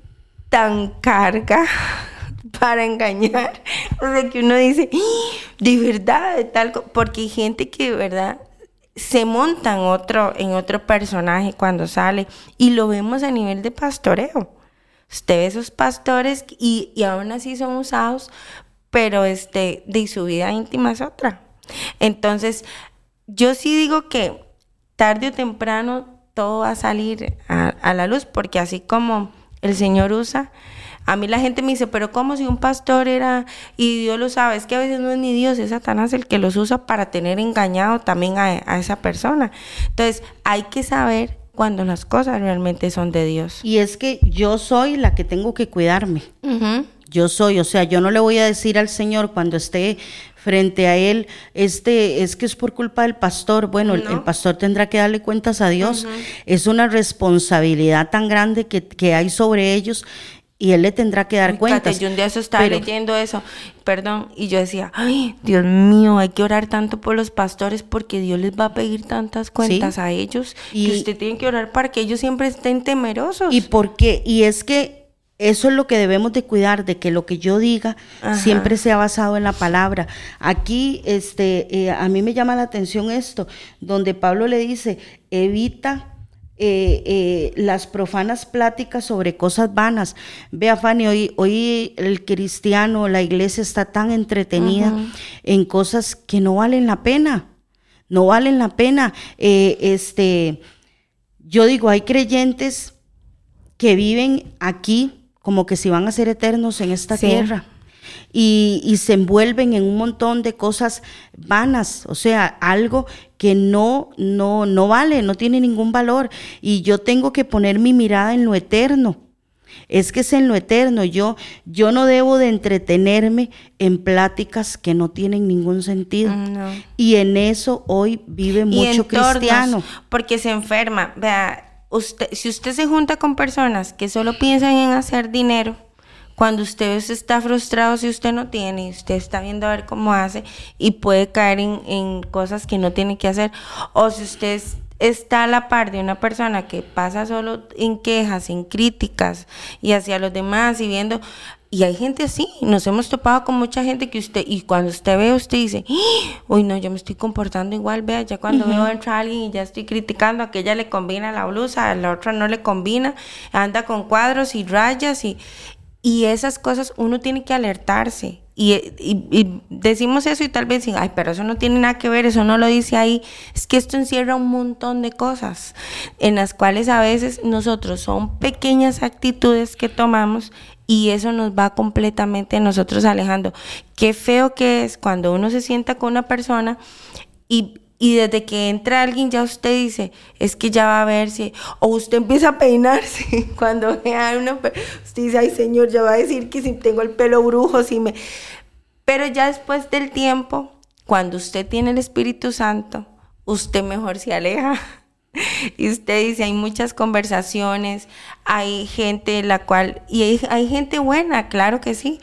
tan carga <laughs> para engañar. O sea, que uno dice, ¡Ah! de verdad, de tal, porque hay gente que de verdad se monta en otro, en otro personaje cuando sale y lo vemos a nivel de pastoreo. Usted ve esos pastores y, y aún así son usados, pero este, de su vida íntima es otra. Entonces, yo sí digo que tarde o temprano todo va a salir a, a la luz, porque así como el Señor usa a mí la gente me dice, pero ¿cómo si un pastor era y Dios lo sabe? Es que a veces no es ni Dios, es Satanás el que los usa para tener engañado también a, esa persona. Entonces, hay que saber cuando las cosas realmente son de Dios. Y es que yo soy la que tengo que cuidarme. Yo soy, o sea, yo no le voy a decir al Señor cuando esté frente a él, este es que es por culpa del pastor. Bueno, el, pastor tendrá que darle cuentas a Dios. Es una responsabilidad tan grande que, que hay sobre ellos y él le tendrá que dar cuentas. yo un día eso estaba leyendo eso, perdón, y yo decía, ay, Dios mío, hay que orar tanto por los pastores porque Dios les va a pedir tantas cuentas a ellos y usted tiene que orar para que ellos siempre estén temerosos. Y porque y es que eso es lo que debemos de cuidar, de que lo que yo diga siempre sea basado en la palabra. Aquí, este, eh, a mí me llama la atención esto, donde Pablo le dice, evita eh, eh, las profanas pláticas sobre cosas vanas. Vea, Fanny, hoy, hoy el cristiano, la iglesia está tan entretenida en cosas que no valen la pena. No valen la pena. Eh, este, yo digo, hay creyentes que viven aquí como que si van a ser eternos en esta tierra y, se envuelven en un montón de cosas vanas, o sea, algo que no, no, no vale, no tiene ningún valor. Y yo tengo que poner mi mirada en lo eterno. Es que es en lo eterno. Yo, yo no debo de entretenerme en pláticas que no tienen ningún sentido. Mm, y en eso hoy vive mucho cristiano. Porque se enferma. Vea, usted, si usted se junta con personas que solo piensan en hacer dinero, cuando usted está frustrado si usted no tiene, usted está viendo a ver cómo hace y puede caer en, cosas que no tiene que hacer. O si usted está a la par de una persona que pasa solo en quejas, en críticas y hacia los demás y viendo, y hay gente así, nos hemos topado con mucha gente que usted, y cuando usted ve, usted dice, ¡Ah! uy, no, yo me estoy comportando igual, vea, ya cuando veo entrar a alguien y ya estoy criticando, a aquella le combina la blusa, a la otra no le combina, anda con cuadros y rayas, y, y esas cosas uno tiene que alertarse. Y, decimos eso y tal vez dicen, ay, pero eso no tiene nada que ver, eso no lo dice ahí. Es que esto encierra un montón de cosas en las cuales a veces nosotros son pequeñas actitudes que tomamos y eso nos va completamente nosotros alejando. Qué feo que es cuando uno se sienta con una persona y, y desde que entra alguien ya usted dice, es que ya va a ver si, o usted empieza a peinarse <laughs> cuando vea a uno, usted dice, ay señor, ya va a decir que si tengo el pelo brujo, si me... Pero ya después del tiempo, cuando usted tiene el Espíritu Santo, usted mejor se aleja. <laughs> Y usted dice, hay muchas conversaciones, hay gente la cual, y hay, hay gente buena, claro que sí,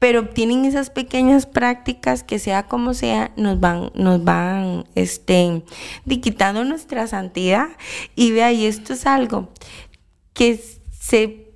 pero tienen esas pequeñas prácticas que sea como sea, nos van, nos van, este, quitando nuestra santidad. Y vea, y esto es algo que se,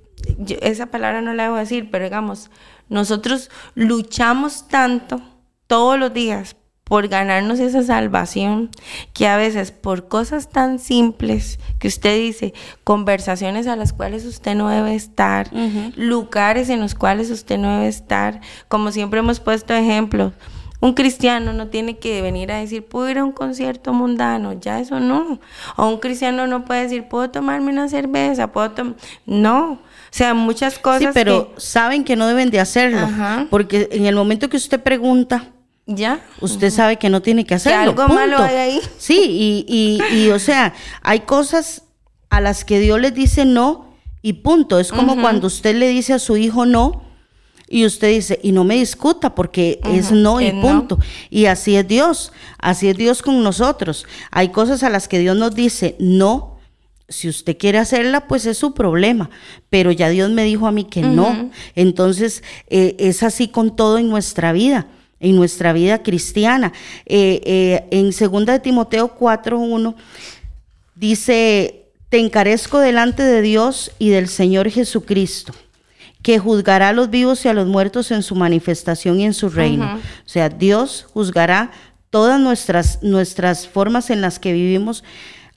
esa palabra no la a decir, pero digamos, nosotros luchamos tanto todos los días por ganarnos esa salvación, que a veces por cosas tan simples que usted dice, conversaciones a las cuales usted no debe estar, lugares en los cuales usted no debe estar, como siempre hemos puesto ejemplos. Un cristiano no tiene que venir a decir, puedo ir a un concierto mundano, ya eso no. O un cristiano no puede decir, puedo tomarme una cerveza, puedo tomar... No, o sea, muchas cosas. Sí, pero saben que no deben de hacerlo, porque en el momento que usted pregunta, ya. Usted sabe que no tiene que hacerlo. algo malo hay ahí. Sí, y, y, y, o sea, hay cosas a las que Dios les dice no y punto. Es como cuando usted le dice a su hijo no y usted dice, y no me discuta porque es no y punto. Y así es Dios, así es Dios con nosotros. Hay cosas a las que Dios nos dice no. Si usted quiere hacerla, pues es su problema. Pero ya Dios me dijo a mí que no. Entonces, eh, es así con todo en nuestra vida en nuestra vida cristiana. Eh, eh, en 2 de Timoteo 4.1 dice, te encarezco delante de Dios y del Señor Jesucristo, que juzgará a los vivos y a los muertos en su manifestación y en su reino. O sea, Dios juzgará todas nuestras, nuestras formas en las que vivimos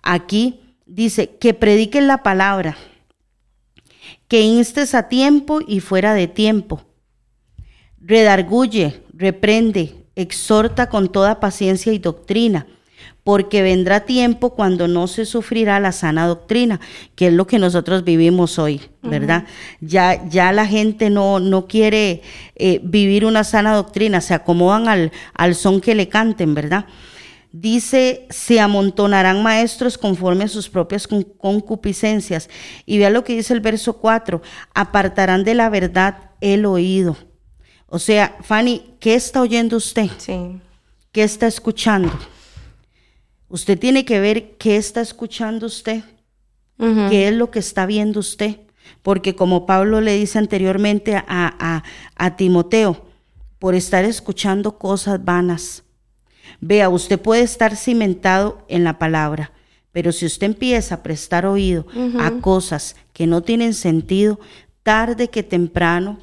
aquí. Dice, que prediquen la palabra, que instes a tiempo y fuera de tiempo. Redarguye, reprende, exhorta con toda paciencia y doctrina, porque vendrá tiempo cuando no se sufrirá la sana doctrina, que es lo que nosotros vivimos hoy, ¿verdad? ya, ya la gente no, no quiere eh, vivir una sana doctrina, se acomodan al, al son que le canten, ¿verdad? dice, se amontonarán maestros conforme a sus propias concupiscencias. Y vea lo que dice el verso 4, apartarán de la verdad el oído. O sea, Fanny, ¿qué está oyendo usted? Sí. ¿Qué está escuchando? Usted tiene que ver qué está escuchando usted, qué es lo que está viendo usted. Porque como Pablo le dice anteriormente a, a, a Timoteo, por estar escuchando cosas vanas. Vea, usted puede estar cimentado en la palabra, pero si usted empieza a prestar oído a cosas que no tienen sentido, tarde que temprano,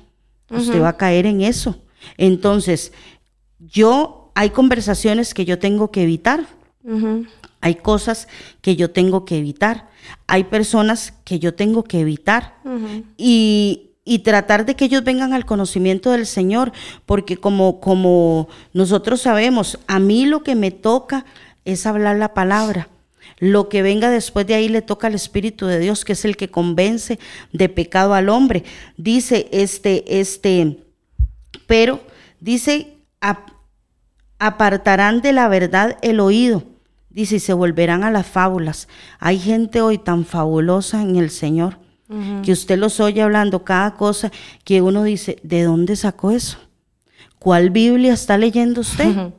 usted va a caer en eso. Entonces, yo, hay conversaciones que yo tengo que evitar. Hay cosas que yo tengo que evitar. Hay personas que yo tengo que evitar. Y, y tratar de que ellos vengan al conocimiento del Señor, porque como, como nosotros sabemos, a mí lo que me toca es hablar la palabra. Lo que venga después de ahí le toca al Espíritu de Dios, que es el que convence de pecado al hombre. Dice este, este, pero dice, apartarán de la verdad el oído. Dice, y se volverán a las fábulas. Hay gente hoy tan fabulosa en el Señor que usted los oye hablando cada cosa que uno dice, ¿de dónde sacó eso? ¿Cuál Biblia está leyendo usted?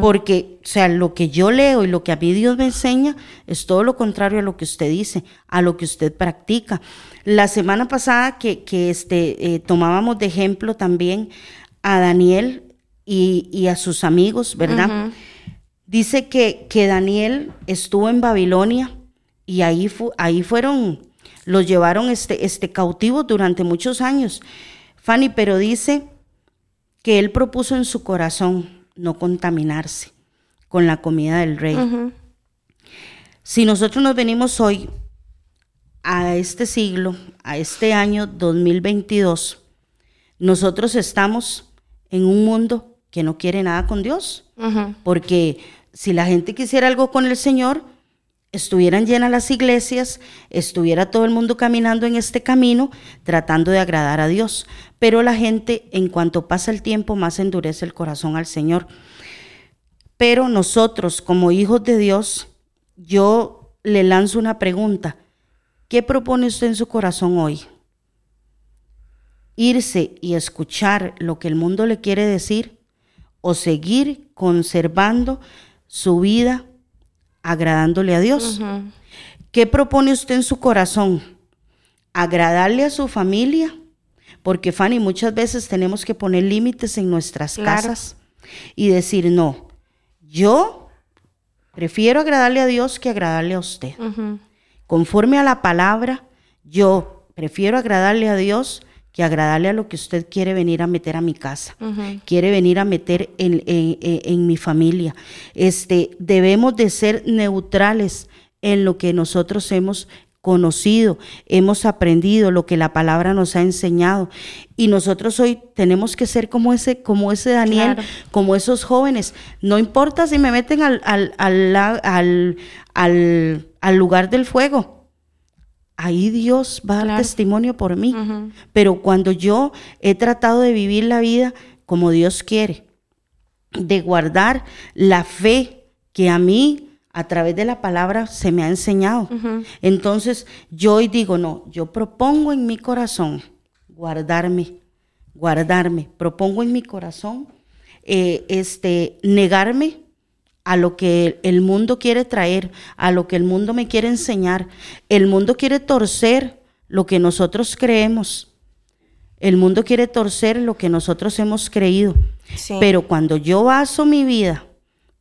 Porque, o sea, lo que yo leo y lo que a mí Dios me enseña es todo lo contrario a lo que usted dice, a lo que usted practica. La semana pasada que, que este, eh, tomábamos de ejemplo también a Daniel y, a sus amigos, ¿verdad? Dice que, que Daniel estuvo en Babilonia y ahí, ahí fueron los llevaron este, este cautivos durante muchos años. Fanny, pero dice que él propuso en su corazón no contaminarse con la comida del rey. Si nosotros nos venimos hoy a este siglo, a este año 2022, nosotros estamos en un mundo que no quiere nada con Dios, porque si la gente quisiera algo con el Señor, estuvieran llenas las iglesias, estuviera todo el mundo caminando en este camino tratando de agradar a Dios. Pero la gente, en cuanto pasa el tiempo, más endurece el corazón al Señor. Pero nosotros, como hijos de Dios, yo le lanzo una pregunta. ¿Qué propone usted en su corazón hoy? ¿Irse y escuchar lo que el mundo le quiere decir? ¿O seguir conservando su vida agradándole a Dios. ¿Qué propone usted en su corazón? ¿Agradarle a su familia? Porque Fanny, muchas veces tenemos que poner límites en nuestras casas y decir, no, yo prefiero agradarle a Dios que agradarle a usted. Conforme a la palabra, yo prefiero agradarle a Dios que agradarle a lo que usted quiere venir a meter a mi casa, quiere venir a meter en, mi familia. Este, debemos de ser neutrales en lo que nosotros hemos conocido, hemos aprendido lo que la palabra nos ha enseñado. Y nosotros hoy tenemos que ser como ese, como ese Daniel, como esos jóvenes. No importa si me meten al, al, al, al lugar del fuego ahí Dios va a dar testimonio por mí. Pero cuando yo he tratado de vivir la vida como Dios quiere, de guardar la fe que a mí a través de la palabra se me ha enseñado. Entonces yo hoy digo, no, yo propongo en mi corazón guardarme, guardarme, propongo en mi corazón eh, este, negarme a lo que el mundo quiere traer, a lo que el mundo me quiere enseñar. El mundo quiere torcer lo que nosotros creemos. El mundo quiere torcer lo que nosotros hemos creído. Pero cuando yo baso mi vida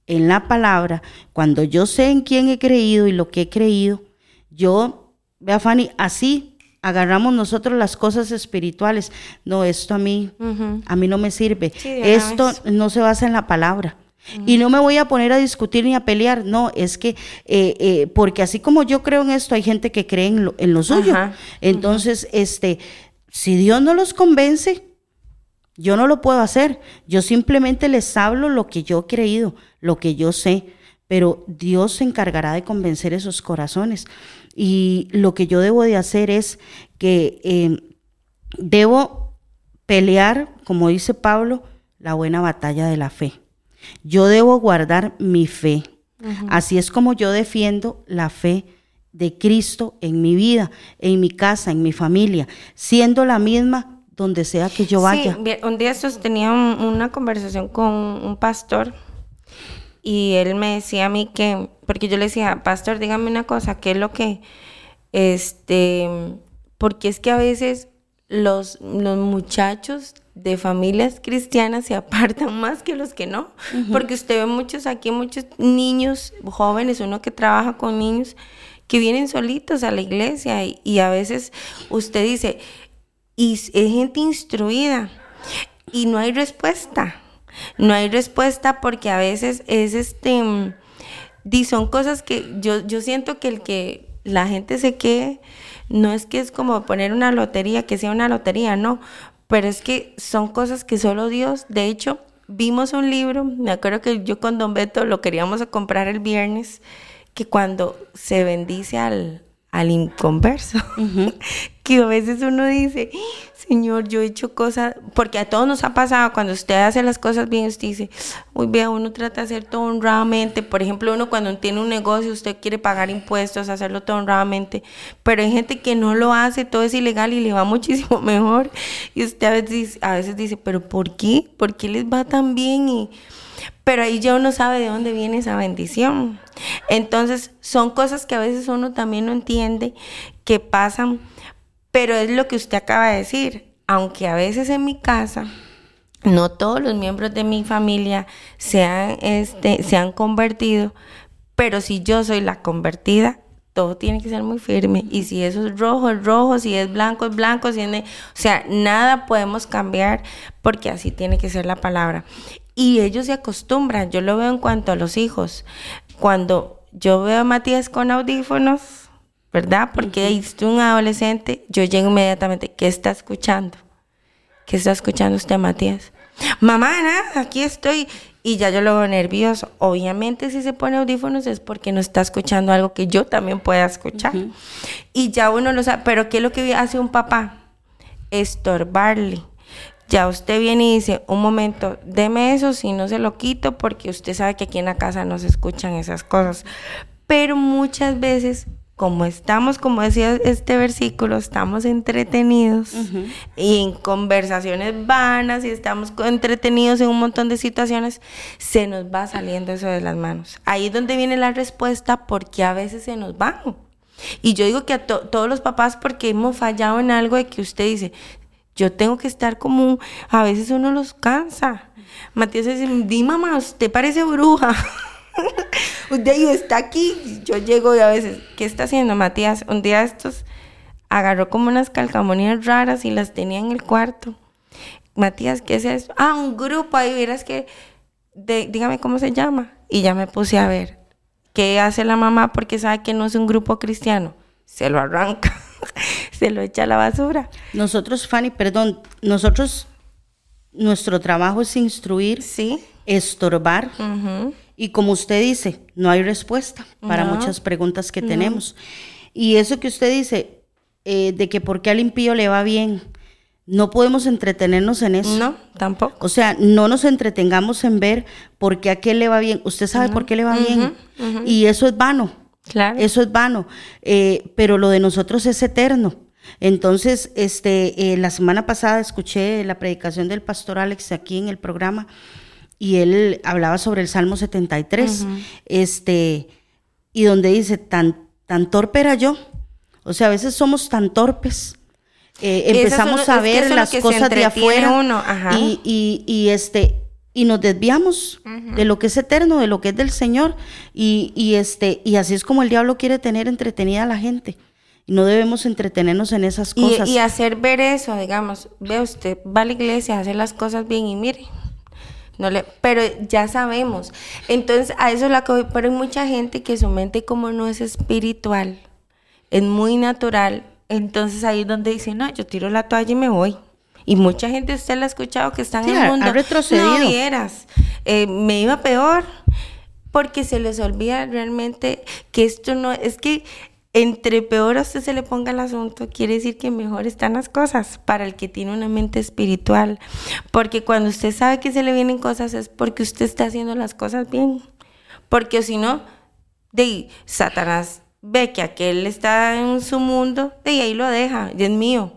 en la palabra, cuando yo sé en quién he creído y lo que he creído, yo, vea Fanny, así agarramos nosotros las cosas espirituales. No, esto a mí, a mí no me sirve. esto no se basa en la palabra. Y no me voy a poner a discutir ni a pelear, no, es que, eh, eh, porque así como yo creo en esto, hay gente que cree en lo, suyo. Entonces, este, si Dios no los convence, yo no lo puedo hacer. Yo simplemente les hablo lo que yo he creído, lo que yo sé, pero Dios se encargará de convencer esos corazones. Y lo que yo debo de hacer es que em, debo pelear, como dice Pablo, la buena batalla de la fe. Yo debo guardar mi fe. Así es como yo defiendo la fe de Cristo en mi vida, en mi casa, en mi familia, siendo la misma donde sea que yo vaya. Sí, un día sostenía una conversación con un pastor y él me decía a mí que, porque yo le decía, pastor, dígame una cosa, ¿qué es lo que, este, porque es que a veces los, los muchachos de familias cristianas se apartan <laughs> más que los que no, porque usted ve muchos aquí, muchos niños jóvenes, uno que trabaja con niños que vienen solitos a la iglesia y, a veces usted dice, y es gente instruida y no hay respuesta, no hay respuesta porque a veces es este, y son cosas que yo, yo siento que el que la gente se quede, no es que es como poner una lotería, que sea una lotería, no, pero es que son cosas que solo Dios, de hecho, vimos un libro, me acuerdo que yo con Don Beto lo queríamos comprar el viernes, que cuando se bendice al, al inconverso, <laughs> que a veces uno dice, Señor, yo he hecho cosas, porque a todos nos ha pasado, cuando usted hace las cosas bien, usted dice, uy, vea, uno trata de hacer todo honradamente, por ejemplo, uno cuando tiene un negocio, usted quiere pagar impuestos, hacerlo todo honradamente, pero hay gente que no lo hace, todo es ilegal y le va <laughs> muchísimo mejor, y usted a veces, dice, a veces dice, pero ¿por qué? ¿Por qué les va tan bien? Y, pero ahí ya uno sabe de dónde viene esa bendición. Entonces, son cosas que a veces uno también no entiende, que pasan pero es lo que usted acaba de decir, aunque a veces en mi casa no todos los miembros de mi familia se han, este, se han convertido, pero si yo soy la convertida, todo tiene que ser muy firme. Y si eso es rojo, es rojo, si es blanco, es blanco, si o sea, nada podemos cambiar porque así tiene que ser la palabra. Y ellos se acostumbran, yo lo veo en cuanto a los hijos. Cuando yo veo a Matías con audífonos, ¿verdad? Porque ahí un adolescente, yo llego inmediatamente, ¿qué está escuchando? ¿Qué está escuchando usted, Matías? Mamá, nada, aquí estoy. Y ya yo lo veo nervioso. Obviamente, si se pone audífonos es porque no está escuchando algo que yo también pueda escuchar. Y ya uno lo sabe. Pero ¿qué es lo que hace un papá? Estorbarle. Ya usted viene y dice, un momento, deme eso si no se lo quito, porque usted sabe que aquí en la casa no se escuchan esas cosas. Pero muchas veces como estamos, como decía este versículo, estamos entretenidos y en conversaciones vanas y estamos entretenidos en un montón de situaciones, se nos va saliendo eso de las manos. Ahí es donde viene la respuesta, porque a veces se nos van. Y yo digo que a todos los papás, porque hemos fallado en algo de que usted dice, yo tengo que estar como, a veces uno los cansa. Matías dice, di mamá, usted parece bruja. <laughs> <laughs> un día está aquí, yo llego y a veces, ¿qué está haciendo Matías? Un día estos agarró como unas calcamonías raras y las tenía en el cuarto. Matías, ¿qué es eso? Ah, un grupo ahí, verás que, dígame cómo se llama. Y ya me puse a ver, ¿qué hace la mamá? Porque sabe que no es un grupo cristiano. Se lo arranca, <laughs> se lo echa a la basura. Nosotros, Fanny, perdón, nosotros, nuestro trabajo es instruir, ¿Sí? estorbar. Y como usted dice, no hay respuesta para muchas preguntas que tenemos. Y eso que usted dice, eh, de que por qué al impío le va bien, no podemos entretenernos en eso. No, tampoco. O sea, no nos entretengamos en ver por qué a aquel le va bien. Usted sabe por qué le va bien. Y eso es vano. Claro. Eso es vano. Eh, pero lo de nosotros es eterno. Entonces, este, eh, la semana pasada escuché la predicación del pastor Alex aquí en el programa y él hablaba sobre el Salmo 73, este, y donde dice, tan, tan torpe era yo, o sea, a veces somos tan torpes, eh, empezamos a ver las cosas de afuera Y, y, este, y nos desviamos de lo que es eterno, de lo que es del Señor, y, y, este, y así es como el diablo quiere tener entretenida a la gente. Y no debemos entretenernos en esas cosas. Y, hacer ver eso, digamos, ve usted, va a la iglesia, hace las cosas bien y mire, no le, pero ya sabemos. Entonces, a eso es la que pero hay mucha gente que su mente como no es espiritual, es muy natural, entonces ahí es donde dicen, no, yo tiro la toalla y me voy. Y mucha gente usted la ha escuchado que están en el mundo. Ha retrocedido. No vieras, eh, me iba peor porque se les olvida realmente que esto no es que entre peor a usted se le ponga el asunto, quiere decir que mejor están las cosas para el que tiene una mente espiritual. Porque cuando usted sabe que se le vienen cosas es porque usted está haciendo las cosas bien. Porque si no, de Satanás ve que aquel está en su mundo, de ahí lo deja, Dios mío.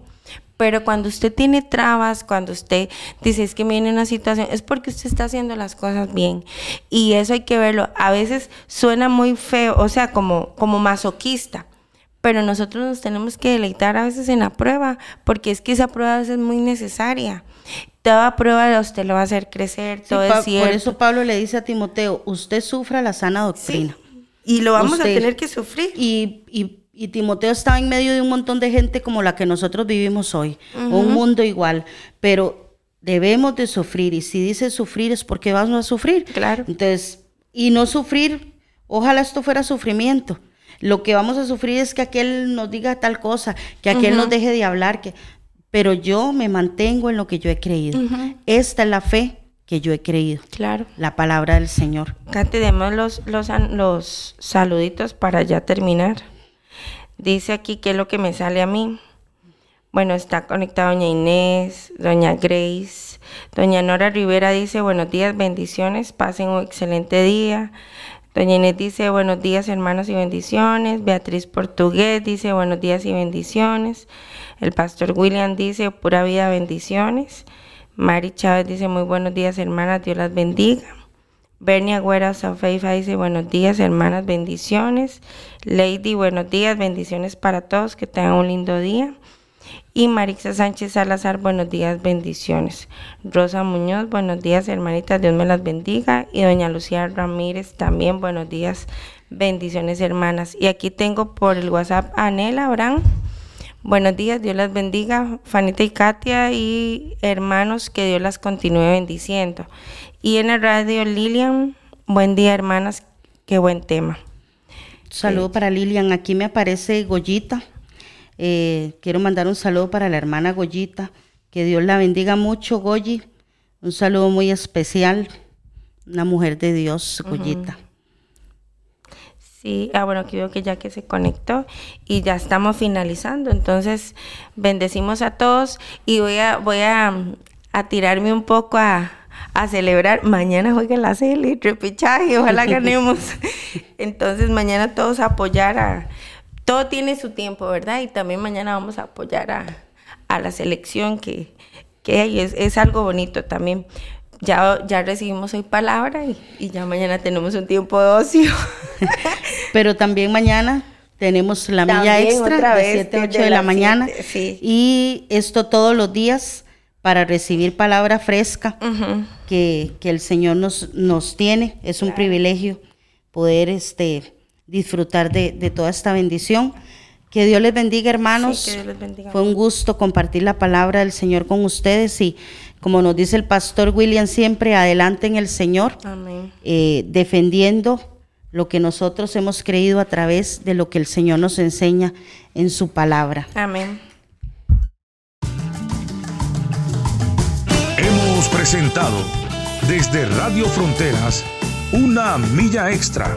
Pero cuando usted tiene trabas, cuando usted dice es que me viene una situación, es porque usted está haciendo las cosas bien. Y eso hay que verlo. A veces suena muy feo, o sea, como, como masoquista. Pero nosotros nos tenemos que deleitar a veces en la prueba, porque es que esa prueba a veces es muy necesaria. Toda prueba a usted lo va a hacer crecer, todo es cierto. Por eso Pablo le dice a Timoteo, usted sufra la sana doctrina. Y lo vamos a tener que sufrir. Y, y, Timoteo estaba en medio de un montón de gente como la que nosotros vivimos hoy, un mundo igual, pero debemos de sufrir y si dice sufrir es porque vamos a sufrir. Claro. Entonces, y no sufrir, ojalá esto fuera sufrimiento. Lo que vamos a sufrir es que aquel nos diga tal cosa, que aquel nos deje de hablar, que pero yo me mantengo en lo que yo he creído. Esta es la fe que yo he creído. Claro. La palabra del Señor. Cante, demos los, los, los saluditos para ya terminar. Dice aquí qué es lo que me sale a mí. Bueno, está conectada doña Inés, doña Grace. Doña Nora Rivera dice, buenos días, bendiciones, pasen un excelente día. Doña Inés dice, buenos días hermanos y bendiciones. Beatriz Portugués dice, buenos días y bendiciones. El pastor William dice, pura vida, bendiciones. Mari Chávez dice, muy buenos días, hermanas, Dios las bendiga. Bernia Agüera Safeifa dice, buenos días, hermanas, bendiciones. Lady, buenos días, bendiciones para todos, que tengan un lindo día. Y Marixa Sánchez Salazar, buenos días, bendiciones. Rosa Muñoz, buenos días, hermanitas, Dios me las bendiga. Y doña Lucía Ramírez, también buenos días, bendiciones, hermanas. Y aquí tengo por el WhatsApp a Anela Abraham. Buenos días, Dios las bendiga, Fanita y Katia y hermanos, que Dios las continúe bendiciendo. Y en el radio Lilian, buen día hermanas, qué buen tema. saludo para Lilian, aquí me aparece Goyita. Eh, quiero mandar un saludo para la hermana Goyita, que Dios la bendiga mucho, Goyi. Un saludo muy especial, una mujer de Dios, Goyita. Sí, ah, bueno, aquí veo que ya que se conectó y ya estamos finalizando. Entonces, bendecimos a todos y voy a, voy a, tirarme un poco a, celebrar. Mañana juega la CL, repechaje, ojalá <laughs> ganemos. Entonces, mañana todos a apoyar a. Todo tiene su tiempo, ¿verdad? Y también mañana vamos a apoyar a, la selección que, que es, es algo bonito también ya, ya recibimos hoy palabra y, ya mañana tenemos un tiempo de ocio. <laughs> Pero también mañana tenemos la milla extra de 7 a 8 de, la, mañana. Y esto todos los días para recibir palabra fresca que, el Señor nos, nos tiene. Es un privilegio poder este, disfrutar de, toda esta bendición. Que Dios les bendiga, hermanos. Fue un gusto compartir la palabra del Señor con ustedes y como nos dice el pastor William siempre, adelante en el Señor, eh, defendiendo lo que nosotros hemos creído a través de lo que el Señor nos enseña en su palabra. Amén. Hemos presentado desde Radio Fronteras una milla extra.